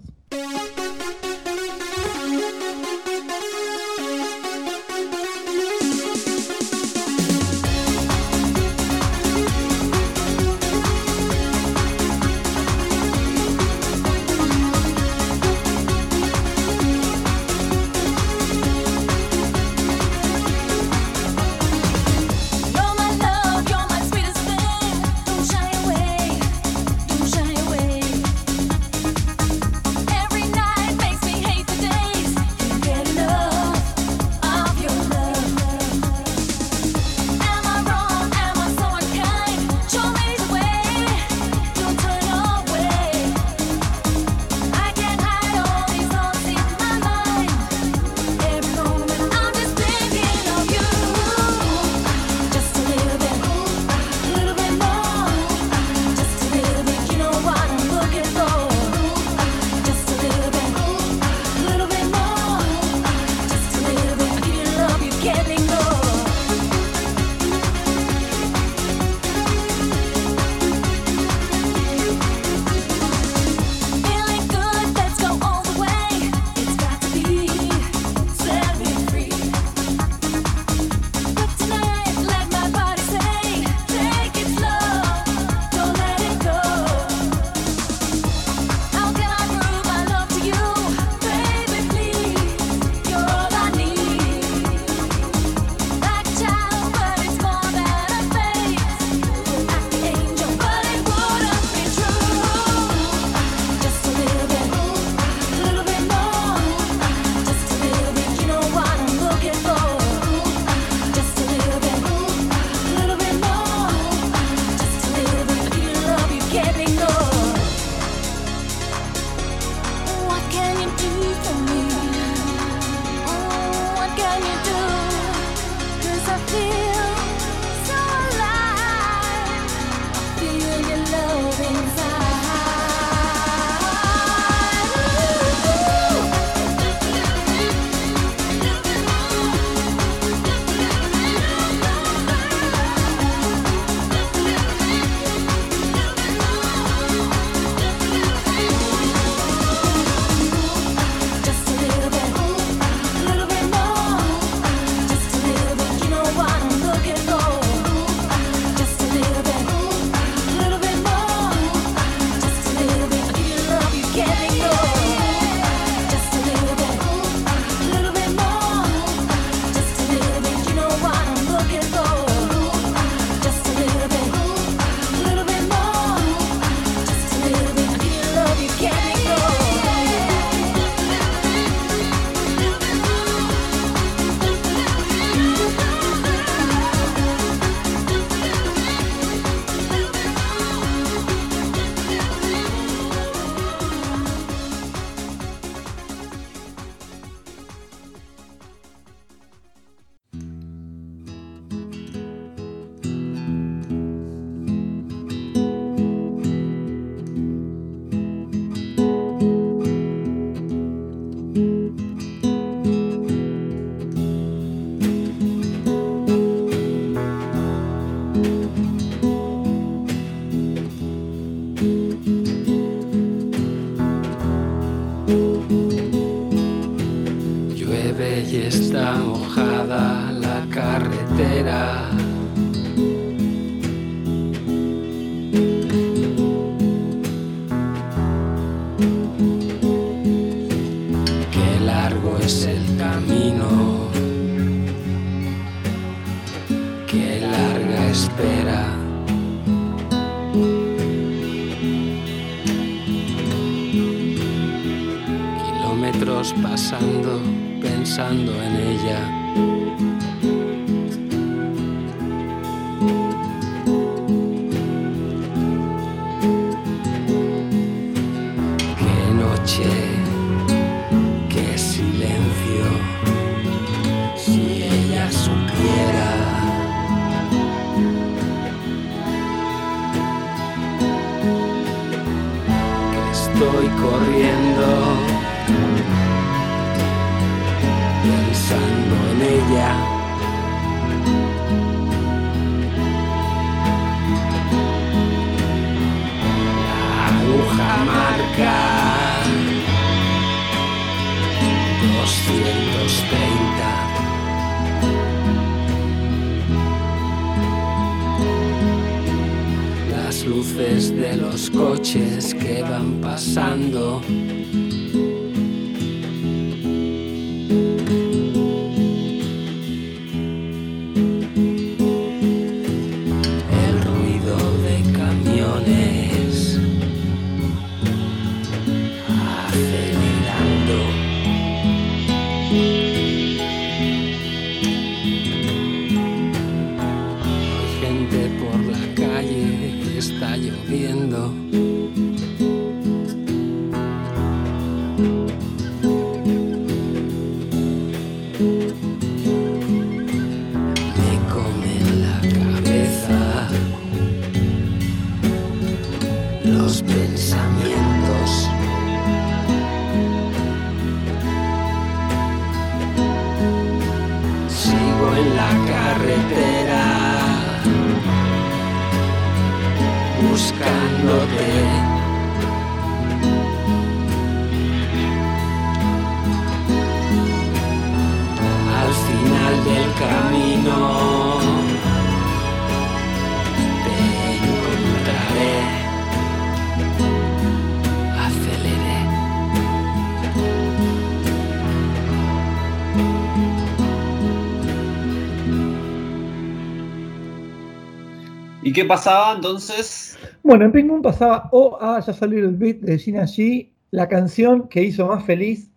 ¿Y qué pasaba entonces? Bueno, en Ping Pong pasaba Oh, ah, ya salió el beat de Gina G, la canción que hizo más feliz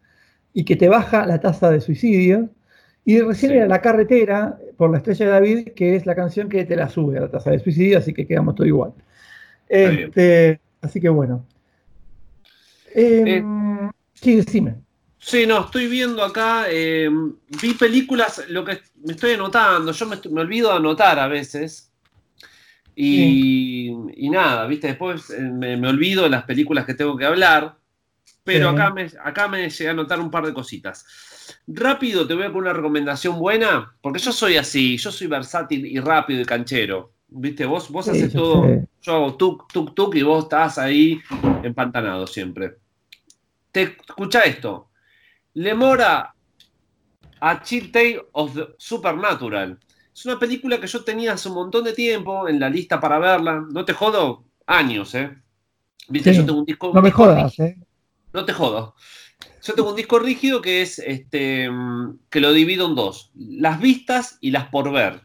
y que te baja la tasa de suicidio. Y recién Sí. era La Carretera, por la estrella de David, que es la canción que te la sube a la tasa de suicidio, así que quedamos todo igual. Este, así que bueno. Em, sí, decime. Sí, no, estoy viendo acá, eh, vi películas, lo que me estoy anotando, yo me olvido de anotar a veces. Y, y nada, viste, después eh, me, me olvido de las películas que tengo que hablar, pero Sí. acá, me, acá me llegué a anotar un par de cositas. Rápido te voy a poner una recomendación buena, porque yo soy así, yo soy versátil y rápido y canchero. Viste, vos, vos Sí, haces yo todo, sé. yo hago tuk, tuk, tuk y vos estás ahí empantanado siempre. Te escucha esto. Lemora A Chill Tale of the Supernatural. Es una película que yo tenía hace un montón de tiempo en la lista para verla. No te jodo, años, ¿eh? Viste, Sí. yo tengo un disco. No un me disco jodas, rígido. ¿eh? No te jodo. Yo tengo un disco rígido que es este que lo divido en dos: las vistas y las por ver.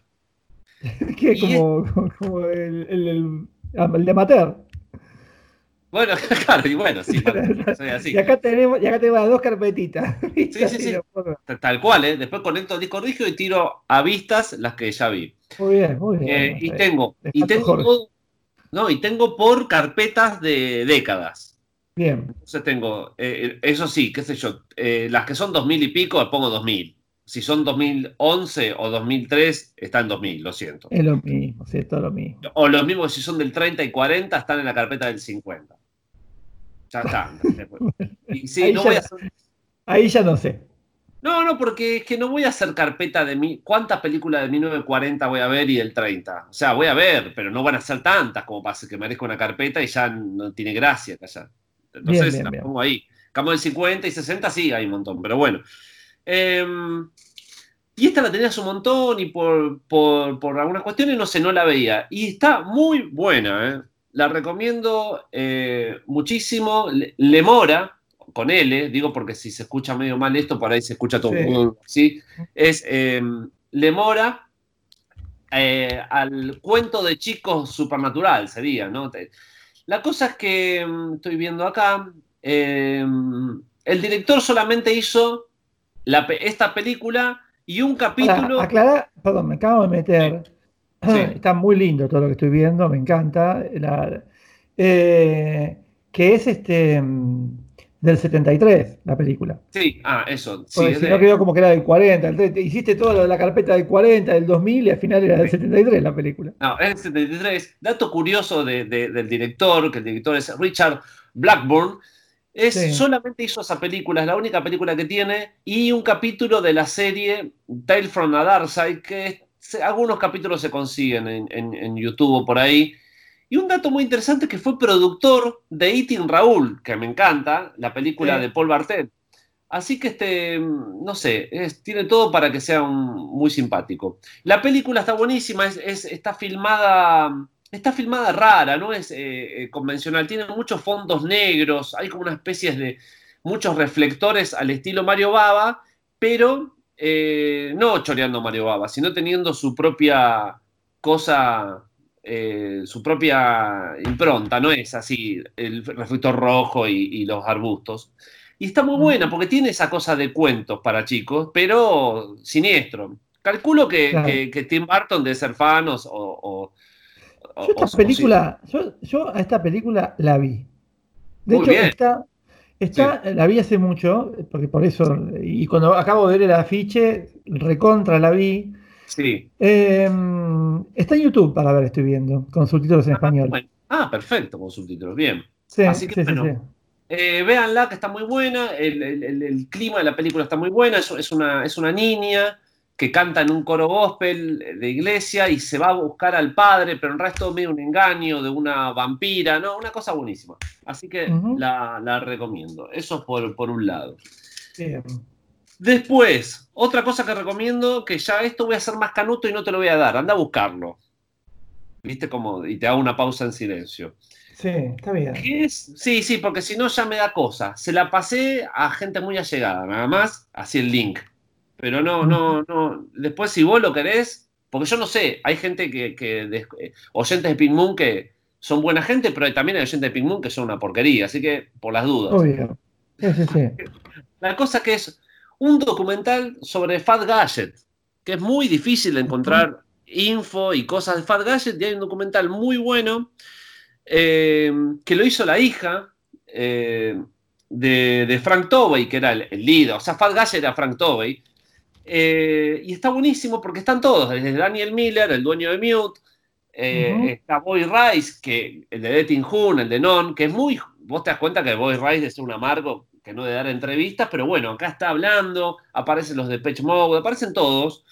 Que como, como el, el, el- el de amateur. Bueno, claro, y bueno, sí, bueno, soy así. Y acá tenemos, y acá tenemos las dos carpetitas. Sí, sí, sí. Tal cual, ¿eh? Después conecto el disco rígido y tiro a vistas las que ya vi. Muy bien, muy bien. Eh, y tengo, y tengo todo- no, y tengo por carpetas de décadas. Bien, Entonces tengo, eh, eso sí, qué sé yo, eh, las que son 2000 y pico, pongo 2000. Si son 2011 o 2003, está en 2000, lo siento. es lo mismo, sí, es todo lo mismo. O los mismos, si son del 30 y 40, están en la carpeta del 50. Ya está. Y sí, Ahí no ya- voy a hacer- Ahí ya no sé. No, no, porque es que no voy a hacer carpeta de mí. ¿Cuántas películas de 1940 voy a ver y del 30? O sea, voy a ver, pero no van a ser tantas como para que merezca una carpeta y ya no tiene gracia callar. Entonces Bien, bien, bien. pongo ahí. Cambio del 50 y 60 sí hay un montón, pero bueno. Em, Y esta la tenías un montón y por, por, por algunas cuestiones no sé, no la veía. Y está muy buena, ¿eh? La recomiendo eh, muchísimo. Le- Lemora, con L, digo porque si se escucha medio mal esto, por ahí se escucha todo. Sí. ¿sí? Es eh, Lemora eh, al cuento de chicos supernatural, sería, ¿no? La cosa es que mm, estoy viendo acá, eh, el director solamente hizo la esta película y un capítulo. Para aclarar, perdón, me acabo de meter. Sí. Está muy lindo todo lo que estoy viendo, me encanta. La- eh, que es este mm, del 73, la película. Sí, ah, eso. Sí, Porque es si de- no quedó como que era del 40. entonces te- hiciste todo lo de la carpeta del 40, del 2000 y al final era del 73 la película. No, es el 73. Dato curioso de- de- del director, que el director es Richard Blackburn, es Sí. solamente hizo esa película, es la única película que tiene, y un capítulo de la serie Tale from a Dark Side, que algunos capítulos se consiguen en, en- en YouTube o por ahí. Y un dato muy interesante es que fue productor de Eating Raúl, que me encanta, la película Sí. de Paul Bartel. Así que este, no sé, es- tiene todo para que sea un- muy simpático. La película está buenísima, es, es- está filmada, está filmada rara, no es eh, eh, convencional, tiene muchos fondos negros, hay como una especie de muchos reflectores al estilo Mario Baba, pero eh, no choreando Mario Baba, sino teniendo su propia cosa, eh, su propia impronta, no es así el reflector rojo y, y los arbustos. Y está muy buena porque tiene esa cosa de cuentos para chicos, pero siniestro. Calculo que, Claro. que- que Tim Burton debe ser fan o... o- o- o- Yo esta película, yo, yo a esta película la vi. De Muy hecho, bien. está, está, la vi hace mucho, porque por eso, y cuando acabo de ver el afiche, recontra la vi. Sí. Eh, está en YouTube para ver, estoy viendo, con subtítulos en español. Bueno, ah, perfecto, con subtítulos, bien. Sí, así que sí, sí, bueno. Eh, véanla, que está muy buena, el, el- el- el clima de la película está muy buena, es, es una, es una niña que canta en un coro gospel de iglesia y se va a buscar al padre, pero en resto medio un engaño de una vampira, ¿no? Una cosa buenísima. Así que la, la recomiendo. Eso por, por un lado. Bien. Después, otra cosa que recomiendo, que ya esto voy a hacer más canuto y no te lo voy a dar, anda a buscarlo. ¿Viste cómo? Y te hago una pausa en silencio. Sí, está bien. Sí, sí, porque si no ya me da cosa. Se la pasé a gente muy allegada, nada más, así el link. Pero no, no, no. Después, si vos lo querés, porque yo no sé, hay gente que, que de- oyentes de Pink Moon que son buena gente, pero también hay oyentes de Pink Moon que son una porquería, así que por las dudas. Obvio. Sí, sí, sí. La cosa que es un documental sobre Fat Gadget, que es muy difícil de encontrar info y cosas de Fat Gadget, y hay un documental muy bueno eh, que lo hizo la hija eh, de, de Frank Tovey, que era el, el líder, o sea, Fat Gadget era Frank Tovey, eh, y está buenísimo porque están todos, desde Daniel Miller, el dueño de Mute, eh, está Boy Rice, que, el de Letting Hoon, el de Non, que es muy. Vos te das cuenta que Boy Rice es un amargo que no de dar entrevistas, pero bueno, acá está hablando, aparecen los de Patch Mode, aparecen todos.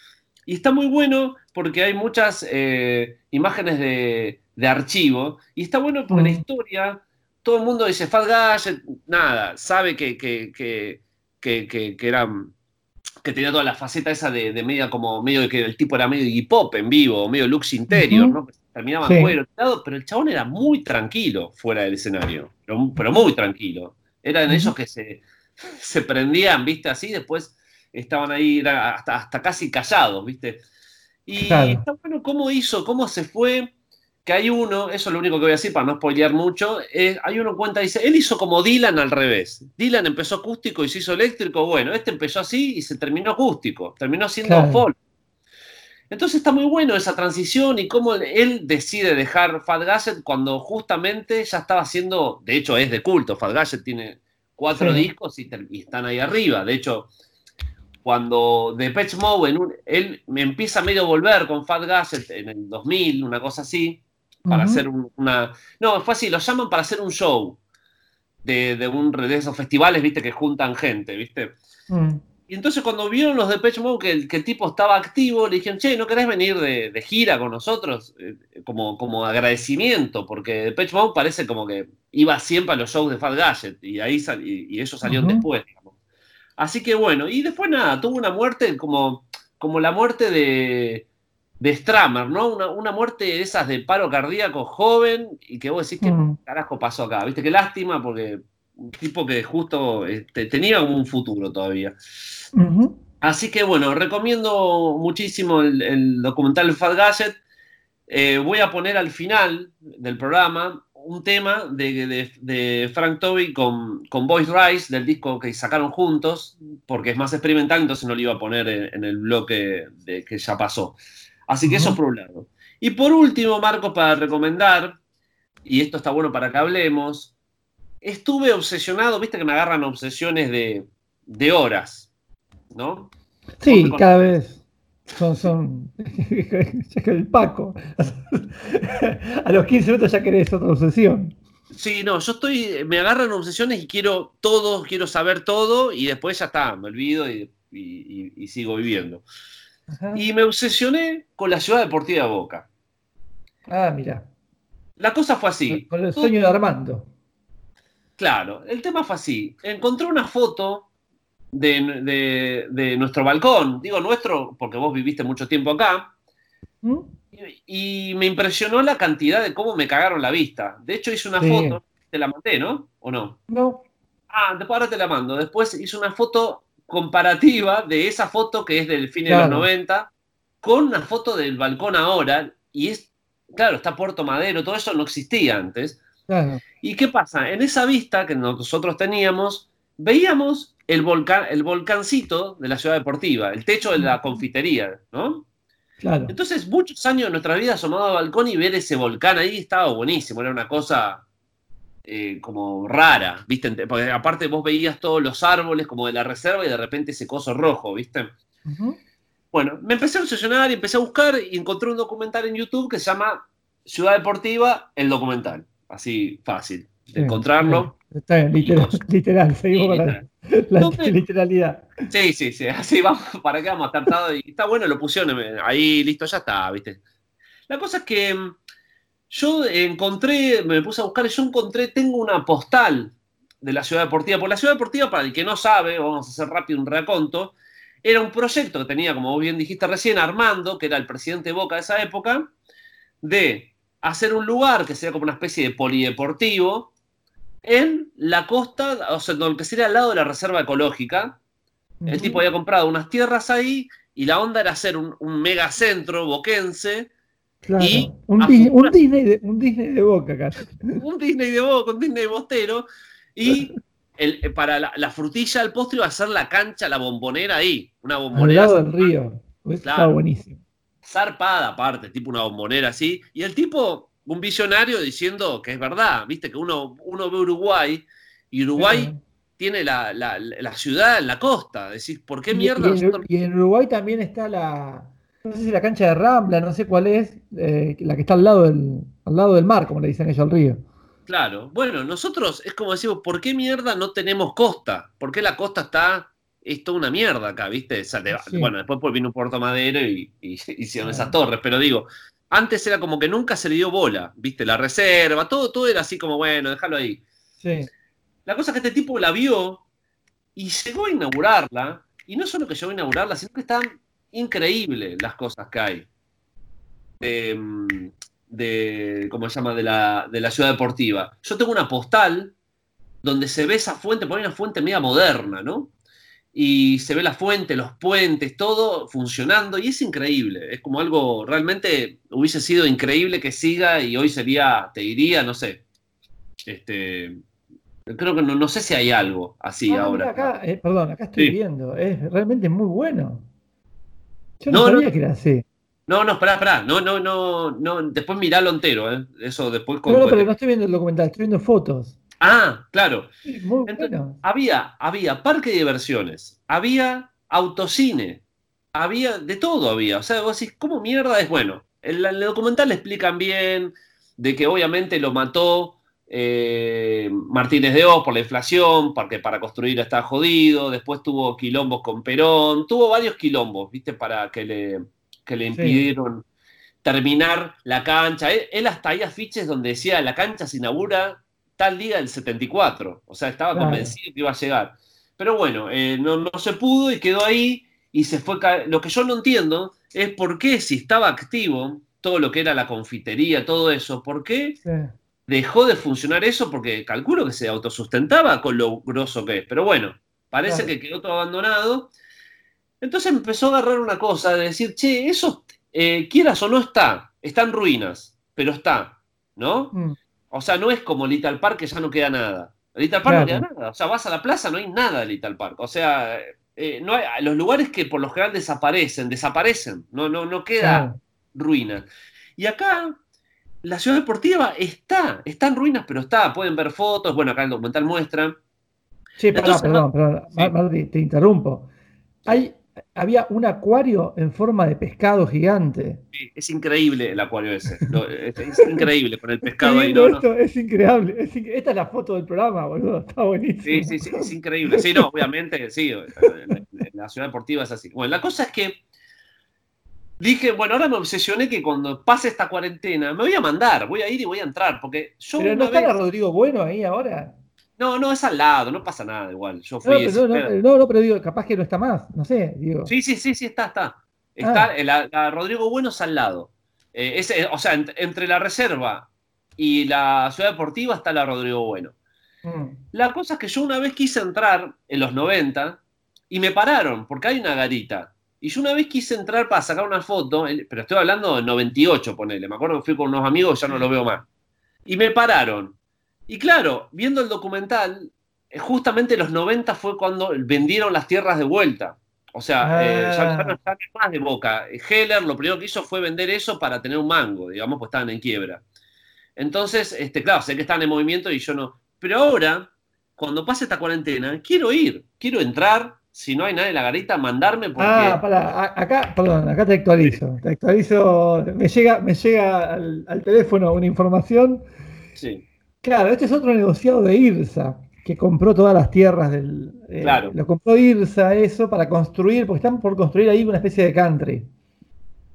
Y está muy bueno porque hay muchas eh, imágenes de, de archivo. Y está bueno porque la Mm. historia, todo el mundo dice Fat Gadget, nada, sabe que, que, que, que, que- que tenía toda la faceta esa de, de media como medio de que el tipo era medio hip hop en vivo, medio Lux Interior. ¿no? Terminaba Sí. pero el chabón era muy tranquilo fuera del escenario, pero, pero muy tranquilo. Eran Ujú. esos que se, se prendían, viste, así, después estaban ahí hasta, hasta casi callados, viste. Y Claro. está bueno cómo hizo, cómo se fue, que hay uno, eso es lo único que voy a decir para no spoilear mucho, eh, hay uno cuenta, dice, él hizo como Dylan al revés. Dylan empezó acústico y se hizo eléctrico, bueno, este empezó así y se terminó acústico, terminó siendo Claro. folk. Entonces está muy bueno esa transición y cómo él decide dejar Fat Gadget cuando justamente ya estaba haciendo, de hecho es de culto, Fat Gadget tiene cuatro Sí. discos y, están ahí arriba, de hecho cuando Depeche Mode, en un- él me empieza a medio volver con Fat Gadget en el 2000, una cosa así, para hacer un- una... No, fue así, lo llaman para hacer un show de, de, un, de esos festivales, viste, que juntan gente, viste. Mm. Y entonces cuando vieron los de Depeche Mode que el, que el tipo estaba activo, le dijeron, che, ¿no querés venir de, de gira con nosotros? Eh, como, como agradecimiento, porque Depeche Mode parece como que iba siempre a los shows de Fat Gadget, y ahí sal- y, y ellos salieron después, digamos. Así que bueno, y después nada, tuvo una muerte como como la muerte de, de Stramer, ¿no? Una, una muerte de esas de paro cardíaco joven y que vos decís, ¿qué Mm. carajo pasó acá? ¿Viste? Qué lástima porque un tipo que justo este, tenía un futuro todavía. Así que bueno, recomiendo muchísimo el, el documental Fat Gadget. Eh, voy a poner al final del programa un tema de, de- de Frank Toby con, con Boys Rise, del disco que sacaron juntos, porque es más experimental, entonces no lo iba a poner en, en el bloque de, que ya pasó. Así que eso Ujú. por un lado. Y por último, Marcos, para recomendar, y esto está bueno para que hablemos, estuve obsesionado, viste que me agarran obsesiones de, de horas, ¿no? Sí, cada vez son, son el Paco. A los 15 minutos ya querés otra obsesión. Sí, no, yo estoy, me agarran obsesiones y quiero todo, quiero saber todo y después ya está, me olvido y, y- y- y sigo viviendo. Ajá. Y me obsesioné con la ciudad deportiva de Boca. Ah, mira. La cosa fue así. Con el sueño de Armando. Claro, el tema fue así. Encontré una foto de, de- de nuestro balcón, digo nuestro porque vos viviste mucho tiempo acá, ¿Mm? y, y me impresionó la cantidad de cómo me cagaron la vista. De hecho hice una Sí. foto, te la mandé, ¿no? ¿O no? No. Ah, después ahora te la mando. Después hice una foto comparativa de esa foto que es del fin de los Claro. 90 con una foto del balcón ahora. Y es, claro, está Puerto Madero, todo eso no existía antes. Claro. ¿Y qué pasa? En esa vista que nosotros teníamos, veíamos el, volcán, el volcancito de la ciudad deportiva, el techo de la confitería, ¿no? Claro. Entonces, muchos años de nuestra vida asomado al balcón y ver ese volcán ahí estaba buenísimo, era una cosa eh, como rara, ¿viste? Porque aparte vos veías todos los árboles como de la reserva y de repente ese coso rojo, ¿viste? Bueno, me empecé a obsesionar y empecé a buscar y encontré un documental en YouTube que se llama Ciudad Deportiva, el documental. Así fácil de Sí, encontrarlo. sí. Está bien, literal, literal, seguimos con la, literalidad. Sí, sí, sí, así vamos, para qué vamos a estar tarde. Y está bueno, lo pusieron ahí, listo, ya está, ¿viste? La cosa es que mm, yo encontré, me puse a buscar y yo encontré, tengo una postal de la Ciudad Deportiva. Por la Ciudad Deportiva, para el que no sabe, vamos a hacer rápido un raconto, era un proyecto que tenía, como vos bien dijiste recién, Armando, que era el presidente de Boca de esa época, de hacer un lugar que sea como una especie de polideportivo en la costa, o sea, lo que sería al lado de la reserva ecológica, el tipo había comprado unas tierras ahí y la onda era hacer un, un megacentro boquense, Claro. y un, Disney, un, Disney de, un Disney de boca casi. un Disney de Boca, un Disney bostero, y el- eh, para la, la frutilla del postre iba a ser la cancha, la bombonera ahí, una Al bombonera lado del río. Eso Claro. Está buenísimo. zarpada aparte, tipo una bombonera así, y el tipo, un visionario diciendo que es verdad, viste que uno, uno ve Uruguay, y Uruguay Claro. tiene la, la- la ciudad en la costa, decís, ¿por qué mierda y, en, nosotros y en Uruguay también está la. No sé si la cancha de Rambla, no sé cuál es, eh, la que está al lado del, al lado del mar, como le dicen ellos al río. Claro, bueno, nosotros es como decimos, ¿por qué mierda no tenemos costa? ¿Por qué la costa está, es toda una mierda acá, viste? O sea, te- Sí. Bueno, después pues vino Puerto Madero y, y hicieron Claro. esas torres, pero digo, antes era como que nunca se le dio bola, viste, la reserva, todo, todo era así como, bueno, déjalo ahí. Sí. La cosa es que este tipo la vio y llegó a inaugurarla, y no solo que llegó a inaugurarla, sino que están increíbles las cosas que hay. De, de ¿cómo se llama? De la, de la ciudad deportiva. Yo tengo una postal donde se ve esa fuente, porque hay una fuente media moderna, ¿no? Y se ve la fuente, los puentes, todo funcionando, y es increíble. Es como algo, realmente hubiese sido increíble que siga y hoy sería, te diría, no sé, este, creo que no, no sé si hay algo así Ah, ahora. mira, acá, eh, perdón, acá estoy Sí. viendo. Es realmente muy bueno. Yo no, No, no. sabía que era así. No, no, esperá, esperá. No, no, no, no. Después miralo entero, ¿eh? Eso después con. No, no, pero no estoy viendo el documental, estoy viendo fotos. Ah, claro. Sí, Muy Entonces, bueno. Había, había parque de diversiones, había autocine, había de todo había. O sea, vos decís, ¿cómo mierda es bueno? En en el documental le explican bien de que obviamente lo mató eh, Martínez de Oz por la inflación, porque para construir está jodido. Después tuvo quilombos con Perón, tuvo varios quilombos, ¿viste? Para que le, que le Sí. impidieron terminar la cancha. Él, él hasta hay afiches donde decía la cancha se inaugura tal día del 74. O sea, estaba Claro. convencido que iba a llegar. Pero bueno, eh, no, no se pudo y quedó ahí. y se fue. Lo que yo no entiendo es por qué, si estaba activo todo lo que era la confitería, todo eso, ¿por qué Sí. Dejó de funcionar eso? Porque calculo que se autosustentaba con lo grosso que es. Pero bueno, parece Claro. que quedó todo abandonado. Entonces empezó a agarrar una cosa de decir, che, eso, eh, quieras o no está, está en ruinas, pero está, ¿no? Mm, O sea, no es como Little Park que ya no queda nada. Little Park no queda nada. O sea, vas a la plaza, no hay nada de Little Park. O sea, eh, no hay, los lugares que por lo general desaparecen, desaparecen. No, no, no queda claro. ruinas. Y acá, la ciudad deportiva está, está en ruinas, pero está. Pueden ver fotos. Bueno, acá el documental muestra. Sí, Entonces, perdón, perdón, sí. Marti, te interrumpo. Hay, había un acuario en forma de pescado gigante. Sí, Es increíble el acuario ese. Lo- es, es increíble con el pescado ahí. ¿no? Es increíble. es inc- esta es la foto del programa, boludo. Está buenísimo. Sí, sí, sí, es increíble. Sí, no, obviamente, sí, la ciudad deportiva es así. Bueno, la cosa es que dije, bueno, ahora me obsesioné que cuando pase esta cuarentena me voy a mandar, voy a ir y voy a entrar, porque yo Pero no está vez... la Rodrigo Bueno ahí ahora. No, no, es al lado, no pasa nada igual. Yo No, fui... pero, no, no, pedo. no, no, pero digo, capaz que no está más. No sé, digo. Sí, sí, sí, sí, está, está. Está, Ah. eh, la, la Rodrigo Bueno es al lado. Eh, ese- o sea, ent- entre la reserva y la ciudad deportiva está la Rodrigo Bueno. Mm, La cosa es que yo una vez quise entrar en los 90 y me pararon porque hay una garita. Y yo una vez quise entrar para sacar una foto, pero estoy hablando del 98, ponele. Me acuerdo que fui con unos amigos, ya no los veo más. Y me pararon. Y claro, viendo el documental, eh, justamente los 90 fue cuando vendieron las tierras de vuelta. O sea, eh, ya, ya no están más de boca. Heller lo primero que hizo fue vender eso para tener un mango, digamos, pues estaban en quiebra. Entonces, este, claro, sé que están en movimiento y yo no. Pero ahora, cuando pase esta cuarentena, quiero ir, quiero entrar. Si no hay nadie en la garita, mandarme porque. Ah, para, acá, perdón, acá te actualizo. Te actualizo. Me llega, me llega al, al teléfono una información. Sí, Claro, este es otro negociado de IRSA, que compró todas las tierras del. eh, Claro. Lo compró IRSA eso para construir, porque están por construir ahí una especie de country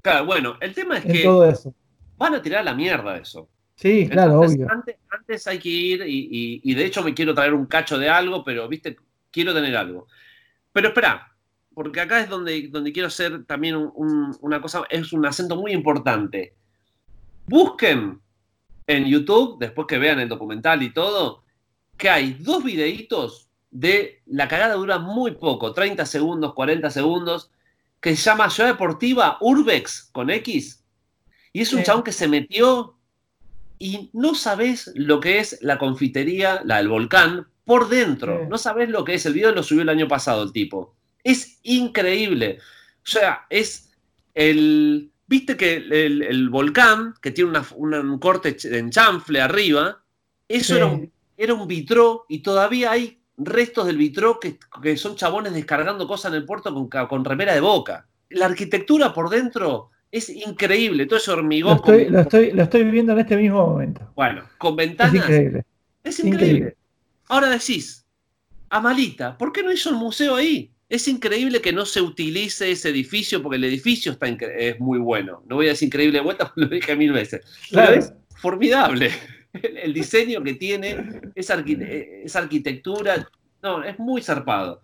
claro, bueno, el tema es en que todo eso. van a tirar a la mierda eso. Sí, claro, obvio. Antes, antes hay que ir y, y- y de hecho me quiero traer un cacho de algo, pero, viste, quiero tener algo. Pero espera, porque acá es donde, donde quiero hacer también un- un- una cosa, es un acento muy importante. Busquen en YouTube, después que vean el documental y todo, que hay dos videitos de la cagada dura muy poco, 30 segundos, 40 segundos, que se llama Ciudad Deportiva Urbex con X. Y es un Sí. chabón que se metió y no sabes lo que es la confitería, la del volcán, por dentro. No sabes lo que es. El video lo subió el año pasado el tipo. Es increíble. O sea, es el... Viste que el, el- el volcán, que tiene una- una- un corte en chanfle arriba, eso Sí. era, un, era un vitró y todavía hay restos del vitró que, que son chabones descargando cosas en el puerto con, con remera de boca. La arquitectura por dentro es increíble. Todo ese Lo hormigón. estoy, con- lo, estoy, lo estoy viendo en este mismo momento. bueno, con Es ventanas. increíble. Es increíble. Increíble. Ahora decís, Amalita, ¿por qué no hizo el museo ahí? Es increíble que no se utilice ese edificio porque el edificio está es muy bueno. No voy a decir increíble de vuelta, porque lo dije mil veces. Pero Claro. es formidable. El, el diseño que tiene, esa, arqui- eh, esa arquitectura, no, es muy zarpado.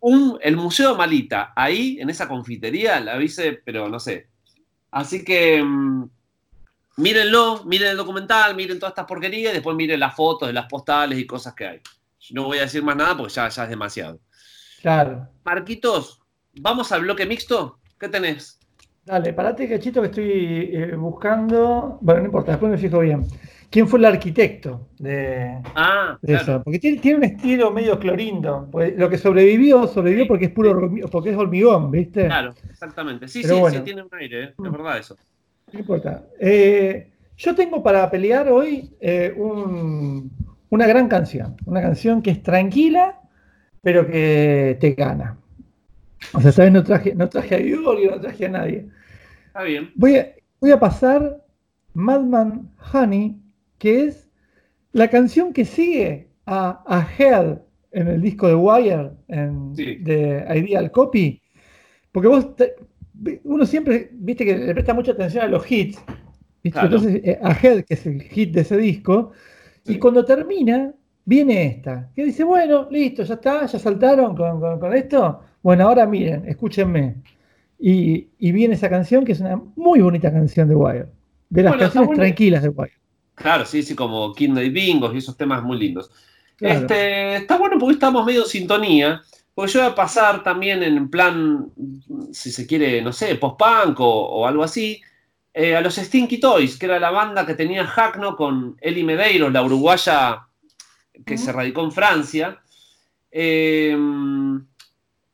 Un, el Museo Amalita, ahí, en esa confitería, la hice, pero no sé. Así que mm, mírenlo, miren el documental, miren todas estas porquerías y después miren las fotos de las postales y cosas que hay. No voy a decir más nada porque ya, ya es demasiado. Claro. Marquitos, ¿vamos al bloque mixto? ¿Qué tenés? Dale, parate, cachito, que estoy eh, buscando. Bueno, no importa, después me fijo bien. ¿Quién fue el arquitecto de, Ah, de claro. eso? Porque tiene, tiene un estilo medio clorindo. pues, lo que sobrevivió, sobrevivió porque es puro porque es hormigón, ¿viste? Claro, exactamente. Sí, Pero sí, bueno. sí, tiene un aire, ¿eh? Mm. es verdad eso. No importa. Eh, yo tengo para pelear hoy eh, un- una gran canción. Una canción que es tranquila, pero que te gana. O sea, ¿sabes? No traje, no traje a no traje a nadie. Está bien. Voy a, voy a pasar Madman Honey, que es la canción que sigue a Ahead en el disco de Wire, en, Sí. de Ideal Copy. Porque vos, te- uno siempre, viste que le presta mucha atención a los hits. ¿viste? Claro. Entonces, eh, Ahead, que es el hit de ese disco, y cuando termina, viene esta, que dice, bueno, listo, ya está, ya saltaron con, con- con esto. Bueno, ahora miren, escúchenme. Y, y viene esa canción que es una muy bonita canción de Wire. De las Bueno, canciones tranquilas de Wire. Claro, sí, sí, como Kidney Bingos y esos temas muy lindos. Claro. Este, está bueno porque estamos medio en sintonía, porque yo voy a pasar también en plan, si se quiere, no sé, post-punk o, o algo así, eh, a los Stinky Toys, que era la banda que tenía Hackno con Eli Medeiros, la uruguaya que se radicó en Francia. Eh,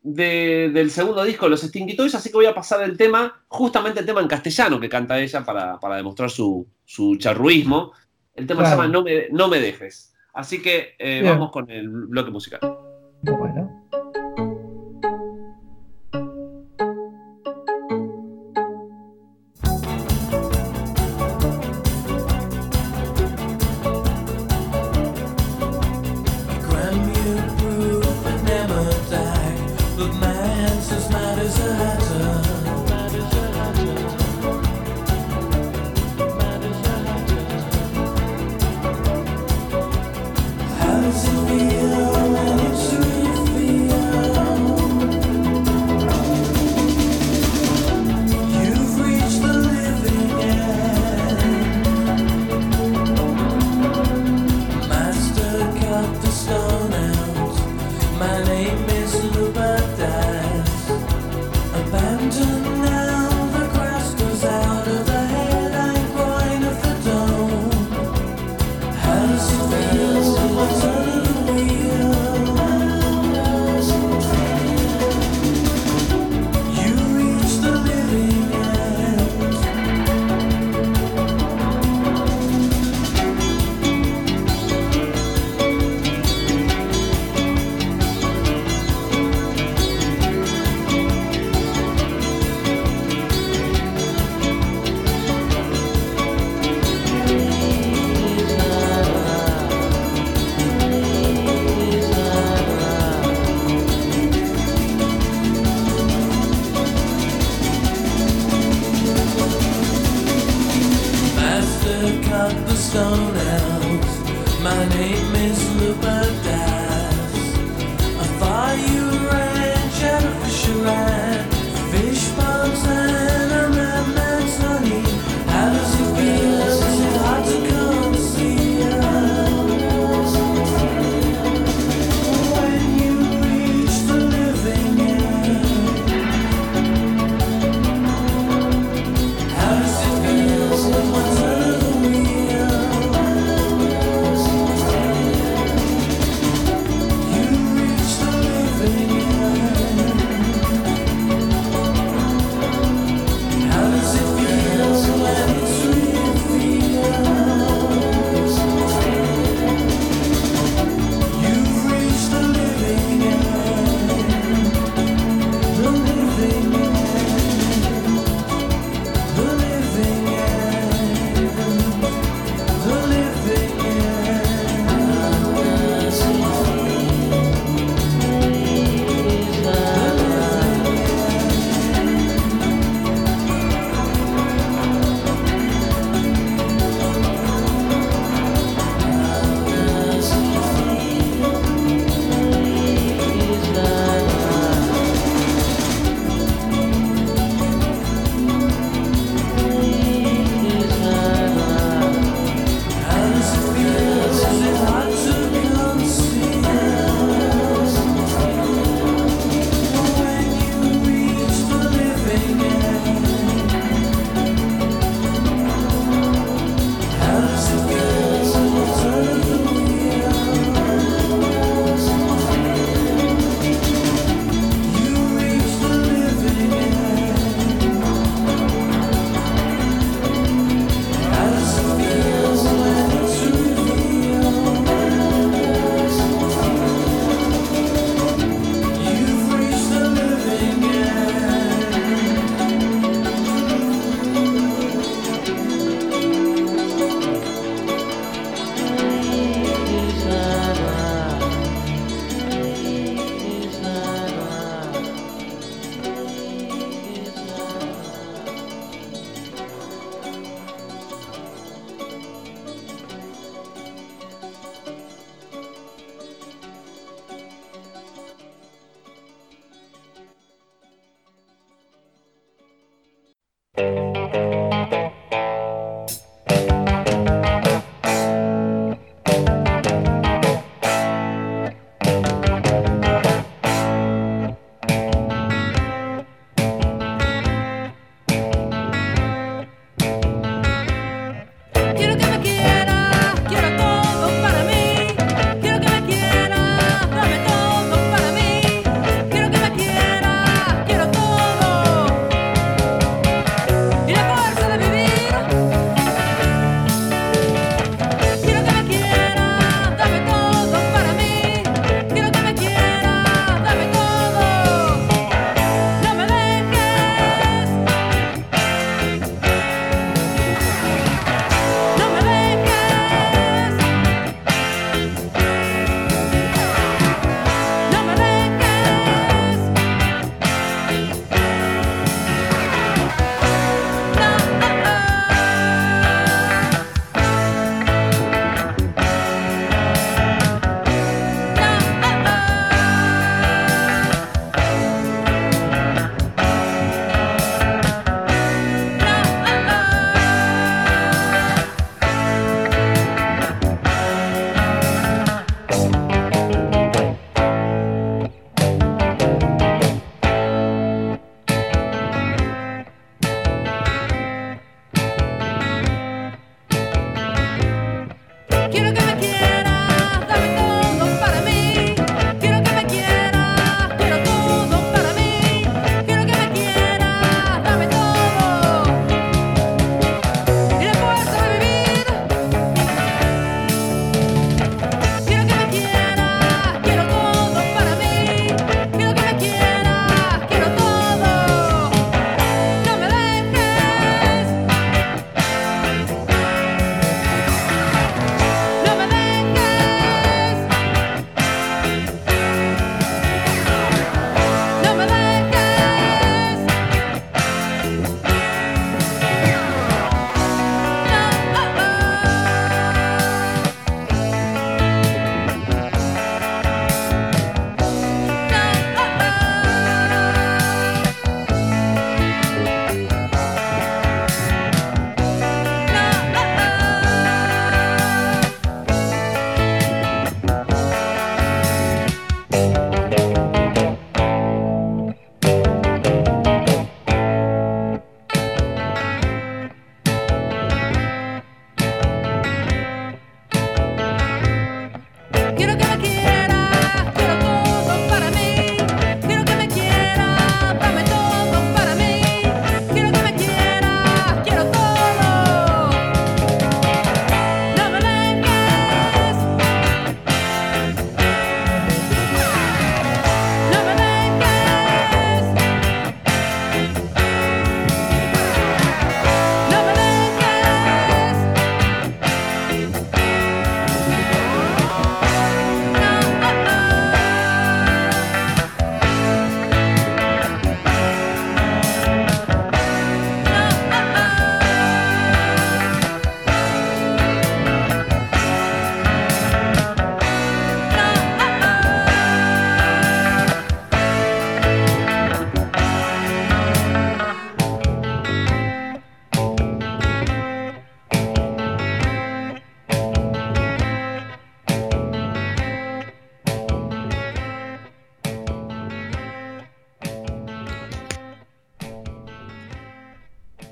de- del segundo disco, Los Stinky Toys, así que voy a pasar el tema, justamente el tema en castellano que canta ella para, para demostrar su, su charruismo. El tema Claro. se llama No me, no me dejes. Así que eh, vamos con el bloque musical. Bueno.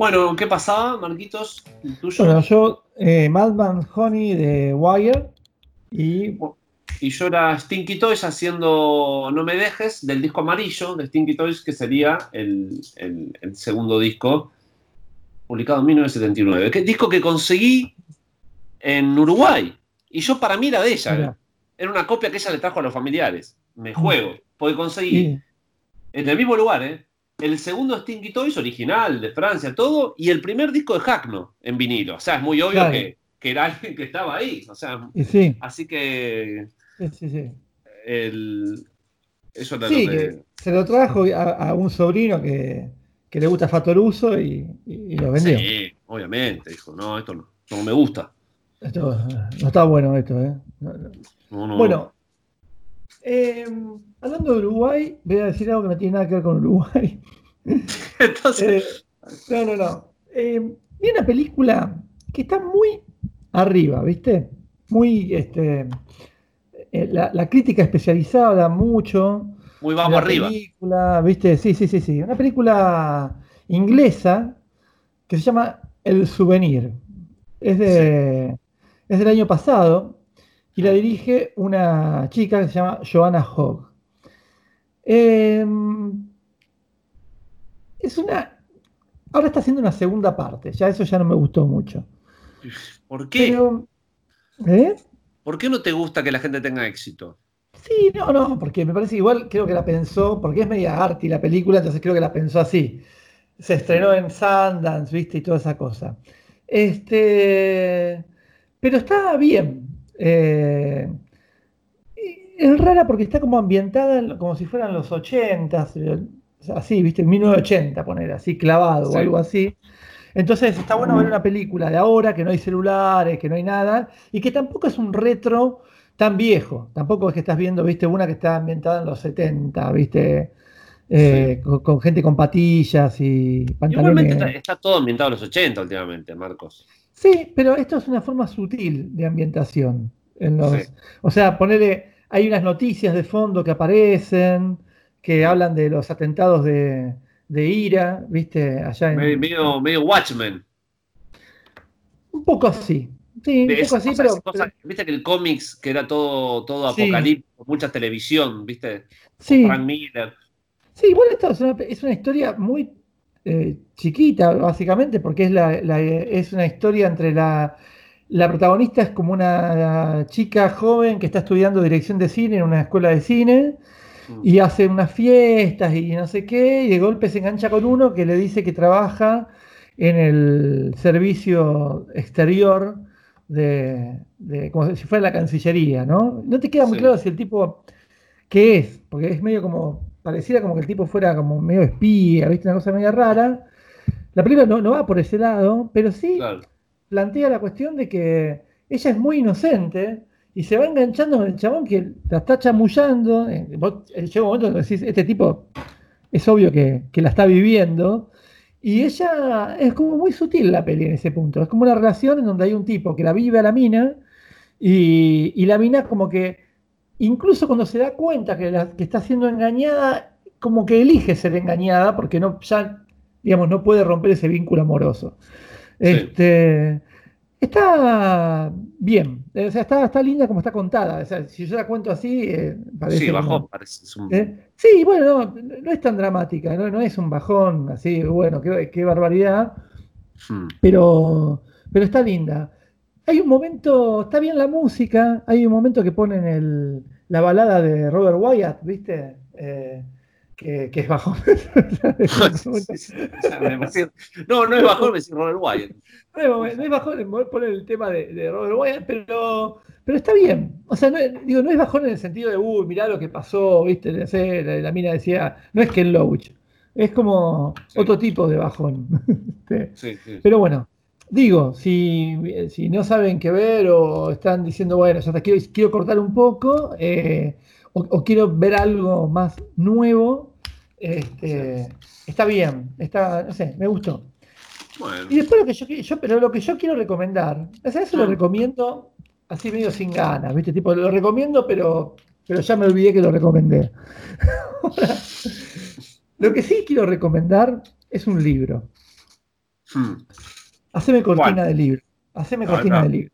Bueno, ¿qué pasaba, Marquitos? ¿El tuyo? Bueno, yo, eh, Madman Honey de Wire y Y yo era Stinky Toys haciendo No me dejes del disco amarillo de Stinky Toys, que sería el, el- el segundo disco, publicado en 1979. Que disco que conseguí en Uruguay. Y yo para mí era de ella. Era una copia que ella le trajo a los familiares. Me juego. Porque conseguí en el mismo lugar, ¿eh? El segundo Stinky Toys original de Francia, todo, y el primer disco de Hackno en vinilo. O sea, es muy obvio Claro. que, que era alguien que estaba ahí. O sea, sí, así que sí, sí, sí. el, eso Sí, lo que- que se lo trajo a, a un sobrino que, que le gusta Fatoruso y, y, y lo vendió. Sí, obviamente, dijo, no, esto no, me gusta. Esto, no está bueno esto, ¿eh? No, no. No, no. Bueno, eh, hablando de Uruguay, voy a decir algo que no tiene nada que ver con Uruguay. entonces, Eh, No, no, no. Eh, vi una película que está muy arriba, ¿viste? Muy, este, eh, la, la crítica especializada mucho. Muy vamos arriba. película, ¿viste? Sí, sí, sí, sí. Una película inglesa que se llama El Souvenir. Es, de, es del año pasado y la dirige una chica que se llama Joanna Hogg. Eh, es una. Ahora está haciendo una segunda parte. Ya eso ya no me gustó mucho. ¿Por qué? Pero, ¿eh? ¿Por qué no te gusta que la gente tenga éxito? Sí, no, no, porque me parece igual creo que la pensó, porque es media arty la película, entonces creo que la pensó así. Se estrenó en Sundance, ¿viste? Y toda esa cosa. Este, pero está bien. Eh, es rara porque está como ambientada en- como si fueran los 80, así, ¿viste? 1980, poner así clavado o algo así. Entonces está bueno ver una película de ahora, que no hay celulares, que no hay nada, y que tampoco es un retro tan viejo. Tampoco es que estás viendo, viste, una que está ambientada en los 70, viste, Eh, con, con gente con patillas y Igualmente está, pantalones. está todo ambientado a los 80 últimamente, Marcos. Sí, pero esto es una forma sutil de ambientación. En los, Sí. O sea, ponerle, hay unas noticias de fondo que aparecen, que hablan de los atentados de, de Ira, viste, allá en... Medio, medio, medio Watchmen. Un poco así. Sí, De un poco así, cosas- pero, cosas- Viste que el cómics, que era todo, todo Sí. mucha televisión, ¿viste? sí, Frank Miller. sí, igual esto es una, es una historia muy eh, chiquita, básicamente, porque es, la, la- es una historia entre la, la protagonista es como una chica joven que está estudiando dirección de cine en una escuela de cine y hace unas fiestas y no sé qué, y de golpe se engancha con uno que le dice que trabaja en el servicio exterior de, de- como si fuera la Cancillería, ¿no? No te queda muy Sí. claro si el tipo, ¿qué es? Porque es medio como, pareciera como que el tipo fuera como medio espía, ¿viste? Una cosa medio rara. La película no, no va por ese lado, pero sí Claro. plantea la cuestión de que ella es muy inocente y se va enganchando con el chabón que la está chamullando. eh, eh, Llega un momento donde decís, este tipo es obvio que, que la está viviendo. Y ella es como muy sutil la peli en ese punto. Es como una relación en donde hay un tipo que la vive a la mina y, y la mina como que, incluso cuando se da cuenta que, la- que está siendo engañada, como que elige ser engañada porque no, ya, digamos, no puede romper ese vínculo amoroso. Este, está bien, o sea, está, está linda como está contada. O sea, si yo la cuento así, eh, parece Sí, como- bajón, parece. es un- ¿eh? Sí, bueno, no, no es tan dramática, no, no es un bajón así, bueno, qué, qué barbaridad, Hmm. pero, pero está linda. Hay un momento, está bien la música, hay un momento que ponen el, la balada de Robert Wyatt, ¿viste? Eh, que, que es bajón. No, no es bajón, decís Robert Wyatt. No, es- es bajón poner el tema de, de Robert Wyatt, pero, pero está bien. O sea, no, es- digo, no es bajón en el sentido de, uy, mirá lo que pasó, ¿viste? La, la mina decía, no es que el Loach, es como Sí. otro tipo de bajón. Sí. Sí, sí. Pero bueno, digo, si, si no saben qué ver o están diciendo, bueno, ya está, quiero, quiero cortar un poco eh, o, o quiero ver algo más nuevo, este, está bien, está, no sé, me gustó. Bueno, Y después lo que yo, yo- pero lo que yo quiero recomendar, o sea, eso lo Ah. recomiendo así medio sin ganas, ¿viste? Tipo, lo recomiendo, pero, pero ya me olvidé que lo recomendé. Lo que sí quiero recomendar es un libro. hmm. Haceme cortina ¿Cuál? de libro. Haceme cortina no. de libro.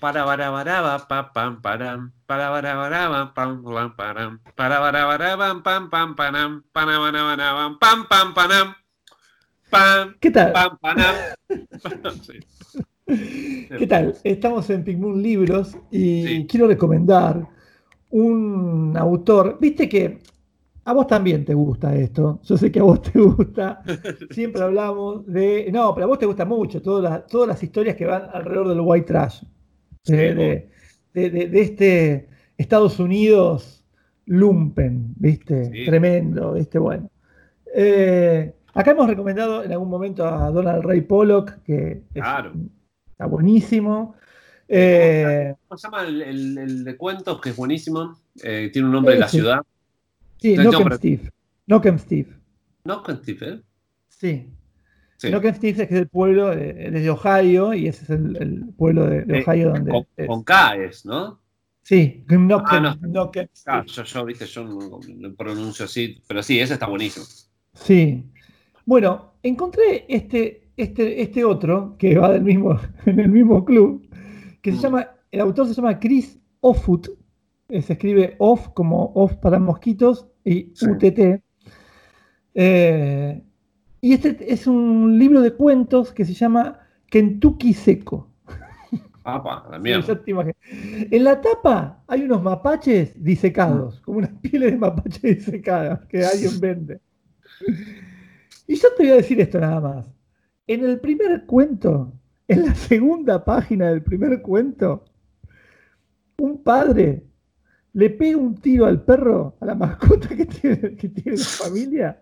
Para para para pa, pa, pam param para para para pam pam pam param para para para pam pam pam panam pana pana pana pam pam pam panam pam ¿Qué tal? pam panam. ¿Qué tal? Estamos en Pigmoon Libros y Sí. quiero recomendar un autor. Viste que a vos también te gusta esto. Yo sé que a vos te gusta. Siempre hablamos de. No, pero a vos te gusta mucho todas las, todas las historias que van alrededor del white trash. De, de- de- de- de este Estados Unidos lumpen, ¿viste? Sí. Tremendo, ¿viste? Bueno. Eh, acá hemos recomendado en algún momento a Donald Ray Pollock, que es- Claro. está buenísimo. Eh, ¿Cómo se llama el, el- el de cuentos que es buenísimo? Eh, tiene un nombre de la ciudad. Sí, No, Knockem Steve. Knockem Steve. ¿No? Con Steve, ¿eh? Sí. Sí. No que Steve es que es el pueblo de, de Ohio y ese es el, el pueblo de, de Eh, Ohio donde. Con, es. con K es, ¿no? Sí, Knocken, Ah, no. Ah, yo, yo, viste, yo no lo pronuncio así, pero sí, ese está buenísimo. Sí. Bueno, encontré este, este, este otro que va del mismo, en el mismo club, que se Mm. llama, el autor se llama Chris Offutt, eh, se escribe off como off para mosquitos y Sí. UTT. Eh, y este es un libro de cuentos que se llama Kentucky Seco. Apa, la mierda. En la tapa hay unos mapaches disecados, como unas pieles de mapaches disecadas que alguien vende. Y yo te voy a decir esto nada más. En el primer cuento, en la segunda página del primer cuento, un padre le pega un tiro al perro, a la mascota que tiene, que tiene la familia,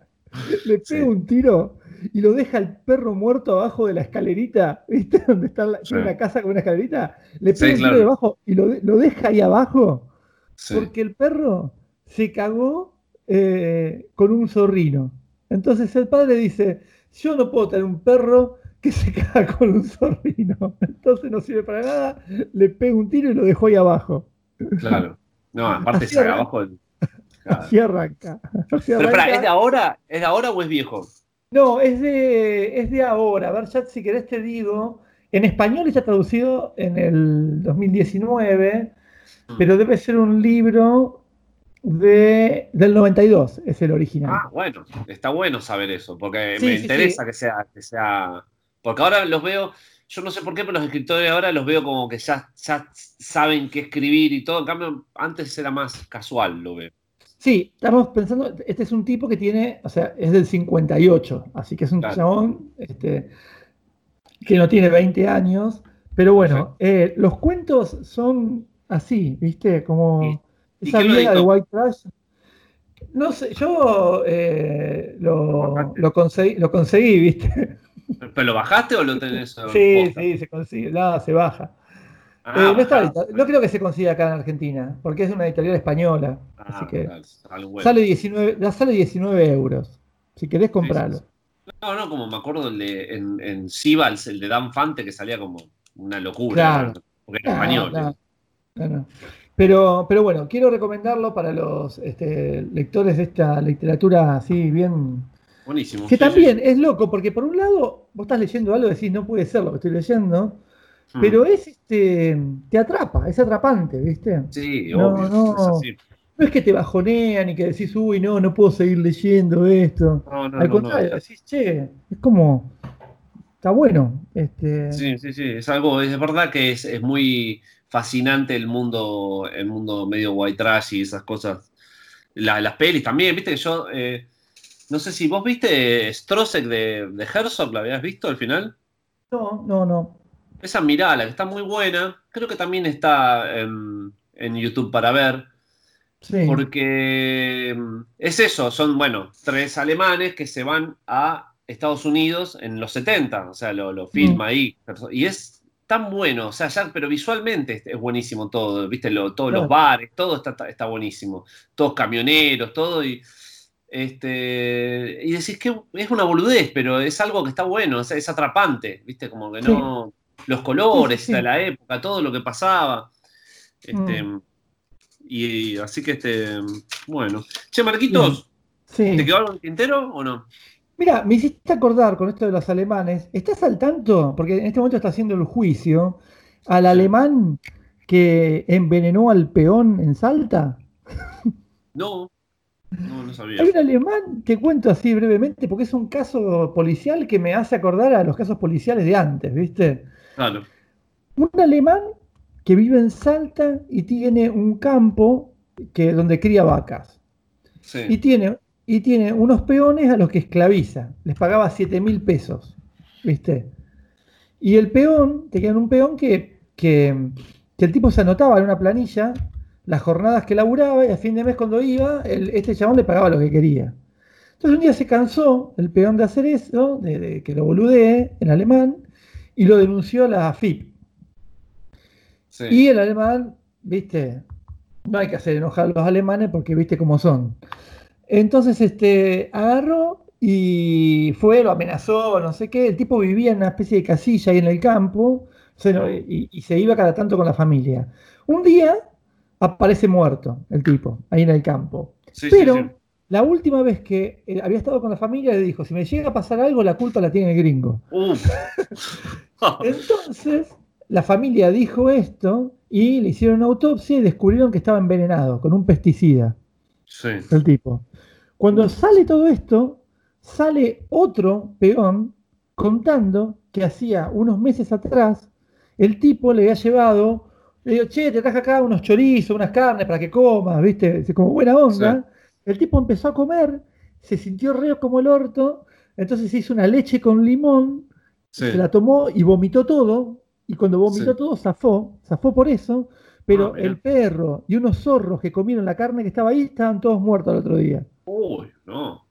le pega Sí. un tiro y lo deja el perro muerto abajo de la escalerita, ¿viste? Donde está la, Sí. una casa con una escalerita, le Sí, pega un tiro claro. debajo y lo, lo deja ahí abajo porque el perro se cagó eh, con un zorrino. Entonces el padre dice, yo no puedo tener un perro que se caga con un zorrino. Entonces no sirve para nada, le pega un tiro y lo dejó ahí abajo. Claro. No, aparte arranca. abajo. Claro. Así arranca. Así Pero espera, arranca. ¿es de ahora? ¿Es de ahora o es viejo? No, es de, es de ahora. A ver, chat, si querés te digo. En español está traducido en el 2019, Mm. pero debe ser un libro de, del 92, es el original. Ah, bueno, está bueno saber eso, porque Sí, me sí, interesa que sea, que sea. Porque ahora los veo, yo no sé por qué, pero los escritores ahora los veo como que ya, ya saben qué escribir y todo. En cambio, antes era más casual, lo veo. Sí, estamos pensando, este es un tipo que tiene, o sea, es del 58, así que es un Claro. chabón este, que no tiene 20 años, pero bueno, eh, los cuentos son así, ¿viste? Como ¿Y- y esa lo vida de? White Trash. No sé, yo eh, lo, lo conseguí, lo conseguí, ¿viste? ¿Pero lo bajaste o lo tenés? en Sí, posta? sí, se consigue, nada, se baja. Ah, Eh, no, está editado- no creo que se consiga acá en Argentina, porque es una editorial española, Ah, así que claro, sale 19, ya sale 19 euros. Si querés comprarlo. No, no, como me acuerdo el de, en, en Sibals, el de Dan Fante, que salía como una locura. Claro. ¿no? Porque era No, español. no, no, no. Pero, pero bueno, quiero recomendarlo para los este, lectores de esta literatura así bien. Buenísimo. Que sí, también sí. es loco, porque por un lado vos estás leyendo algo y decís, no puede ser lo que estoy leyendo, Mm. pero es este. te atrapa, es atrapante, ¿viste? Sí, No, obvio. no. es así. No es que te bajonean y que decís, uy, no, no puedo seguir leyendo esto. No, no, Al contrario, no. decís, che, es como. Está bueno. Este, Sí, sí, sí. Es algo, es verdad que es, es muy fascinante el mundo, el mundo medio white trash y esas cosas. La- las pelis también, viste yo. eh, no sé si vos viste Strosek de, de Herzog, ¿la habías visto al final? No, no, no. Esa mirala, que está muy buena. Creo que también está en, en YouTube para ver. Sí. Porque mm, es eso, son, bueno, tres alemanes que se van a Estados Unidos en los 70, o sea, lo, lo filma ahí. Y es tan bueno, o sea, ya, pero visualmente es, buenísimo todo, viste, Lo- todos los bares, todo está, está- está buenísimo. Todos camioneros, todo, y, este, y decís que es una boludez, pero es algo que está bueno, es atrapante, viste, como que Sí. no, los colores Sí, la época, todo lo que pasaba. Este, y así que este, bueno. Che, Marquitos, Sí. ¿te quedó algo en el tintero o no? Mira, me hiciste acordar con esto de los alemanes. ¿Estás al tanto? Porque en este momento está haciendo el juicio al alemán que envenenó al peón en Salta. No, no, no sabía. Hay un alemán que cuento así brevemente porque es un caso policial que me hace acordar a los casos policiales de antes, ¿viste? Claro. Un alemán que vive en Salta y tiene un campo que, donde cría vacas. Y Sí. tiene, y tiene unos peones a los que esclaviza. Les pagaba 7 mil pesos. ¿Viste? Y el peón, tenían un peón que, que, que el tipo se anotaba en una planilla las jornadas que laburaba y a fin de mes cuando iba, el- este chabón le pagaba lo que quería. Entonces un día se cansó el peón de hacer eso, de, de que lo boludee en alemán, y lo denunció a la FIP. sí. Y el alemán, viste, no hay que hacer enojar a los alemanes porque viste cómo son. Entonces, este, agarró y fue, lo amenazó, no sé qué. El tipo vivía en una especie de casilla ahí en el campo y, y se iba cada tanto con la familia. Un día aparece muerto el tipo ahí en el campo. Sí, Pero sí. la última vez que eh, había estado con la familia le dijo, si me llega a pasar algo, la culpa la tiene el gringo. Entonces, la familia dijo esto y le hicieron una autopsia y descubrieron que estaba envenenado con un pesticida, Sí. el tipo. Cuando sale todo esto, sale otro peón contando que hacía unos meses atrás el tipo le había llevado, le digo, che, te traje acá unos chorizos, unas carnes para que comas, ¿viste? Como buena onda. El tipo empezó a comer, se sintió reo como el orto, entonces se hizo una leche con limón Sí. se la tomó y vomitó todo, y cuando vomitó Sí. todo zafó, zafó por eso, pero Ah, el perro y unos zorros que comieron la carne que estaba ahí estaban todos muertos al otro día. Uy, no.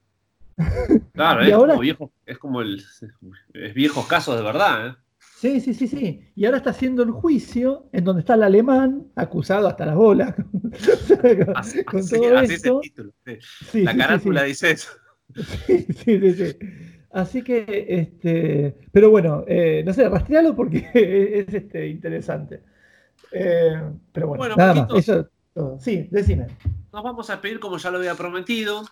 Claro, es ahora- como viejo, es como el es viejos casos de verdad, ¿eh? Sí, sí, sí, sí. Y ahora está haciendo el juicio en donde está el alemán acusado hasta las bolas con, Así, con todo así es el título. sí. Sí, La sí, carátula sí. dice eso. Sí, sí, sí, sí. Así que, este, pero bueno, eh, no sé, rastrealo porque es este, interesante. Eh, pero bueno, Bueno, nada más. Eso, todo. Sí, decime. Nos vamos a despedir, como ya lo había prometido,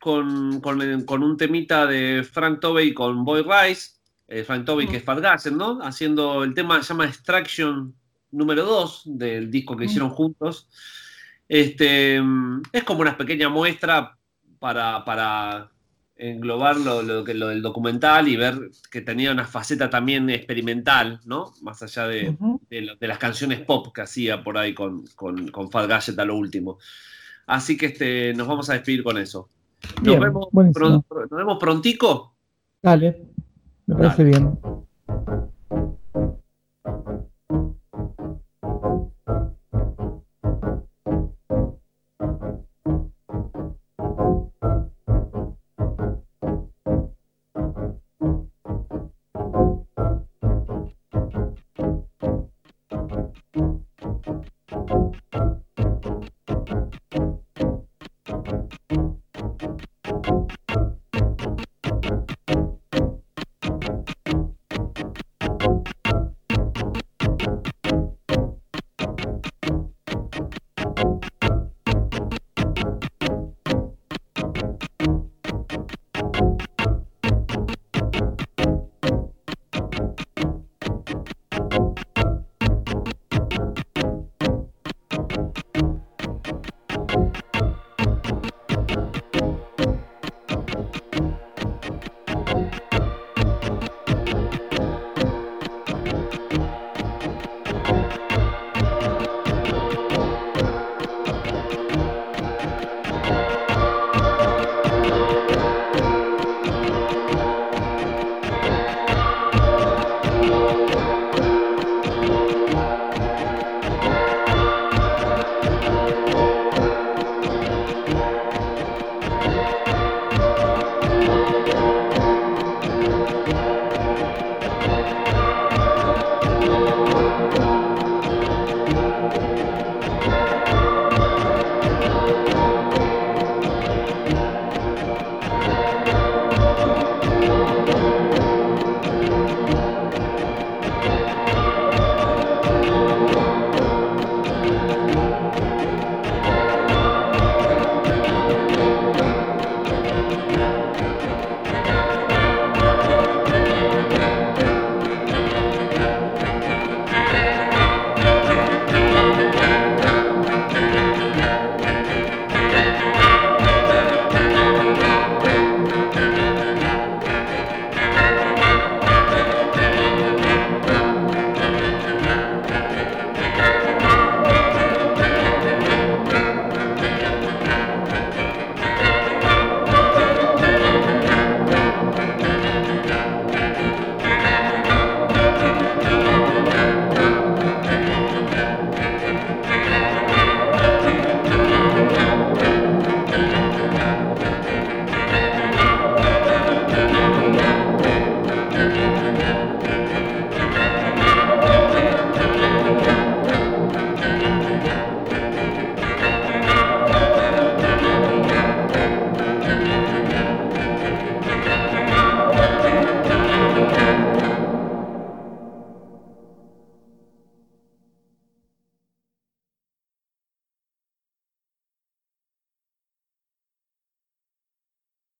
con, con- con un temita de Frank Tobey con Boy Rice. Eh, Frank Tobey, que es Fatgassen, ¿no? Haciendo el tema se llama Extraction número 2 del disco que Mm. hicieron juntos. Este, mm, es como una pequeña muestra para, para englobar lo, lo del documental y ver que tenía una faceta también experimental, ¿no? Más allá de, de, las canciones pop que hacía por ahí con, con, con Fat Gadget a lo último. Así que este, nos vamos a despedir con eso. Nos, vemos, nos vemos prontico. Dale, me parece bien.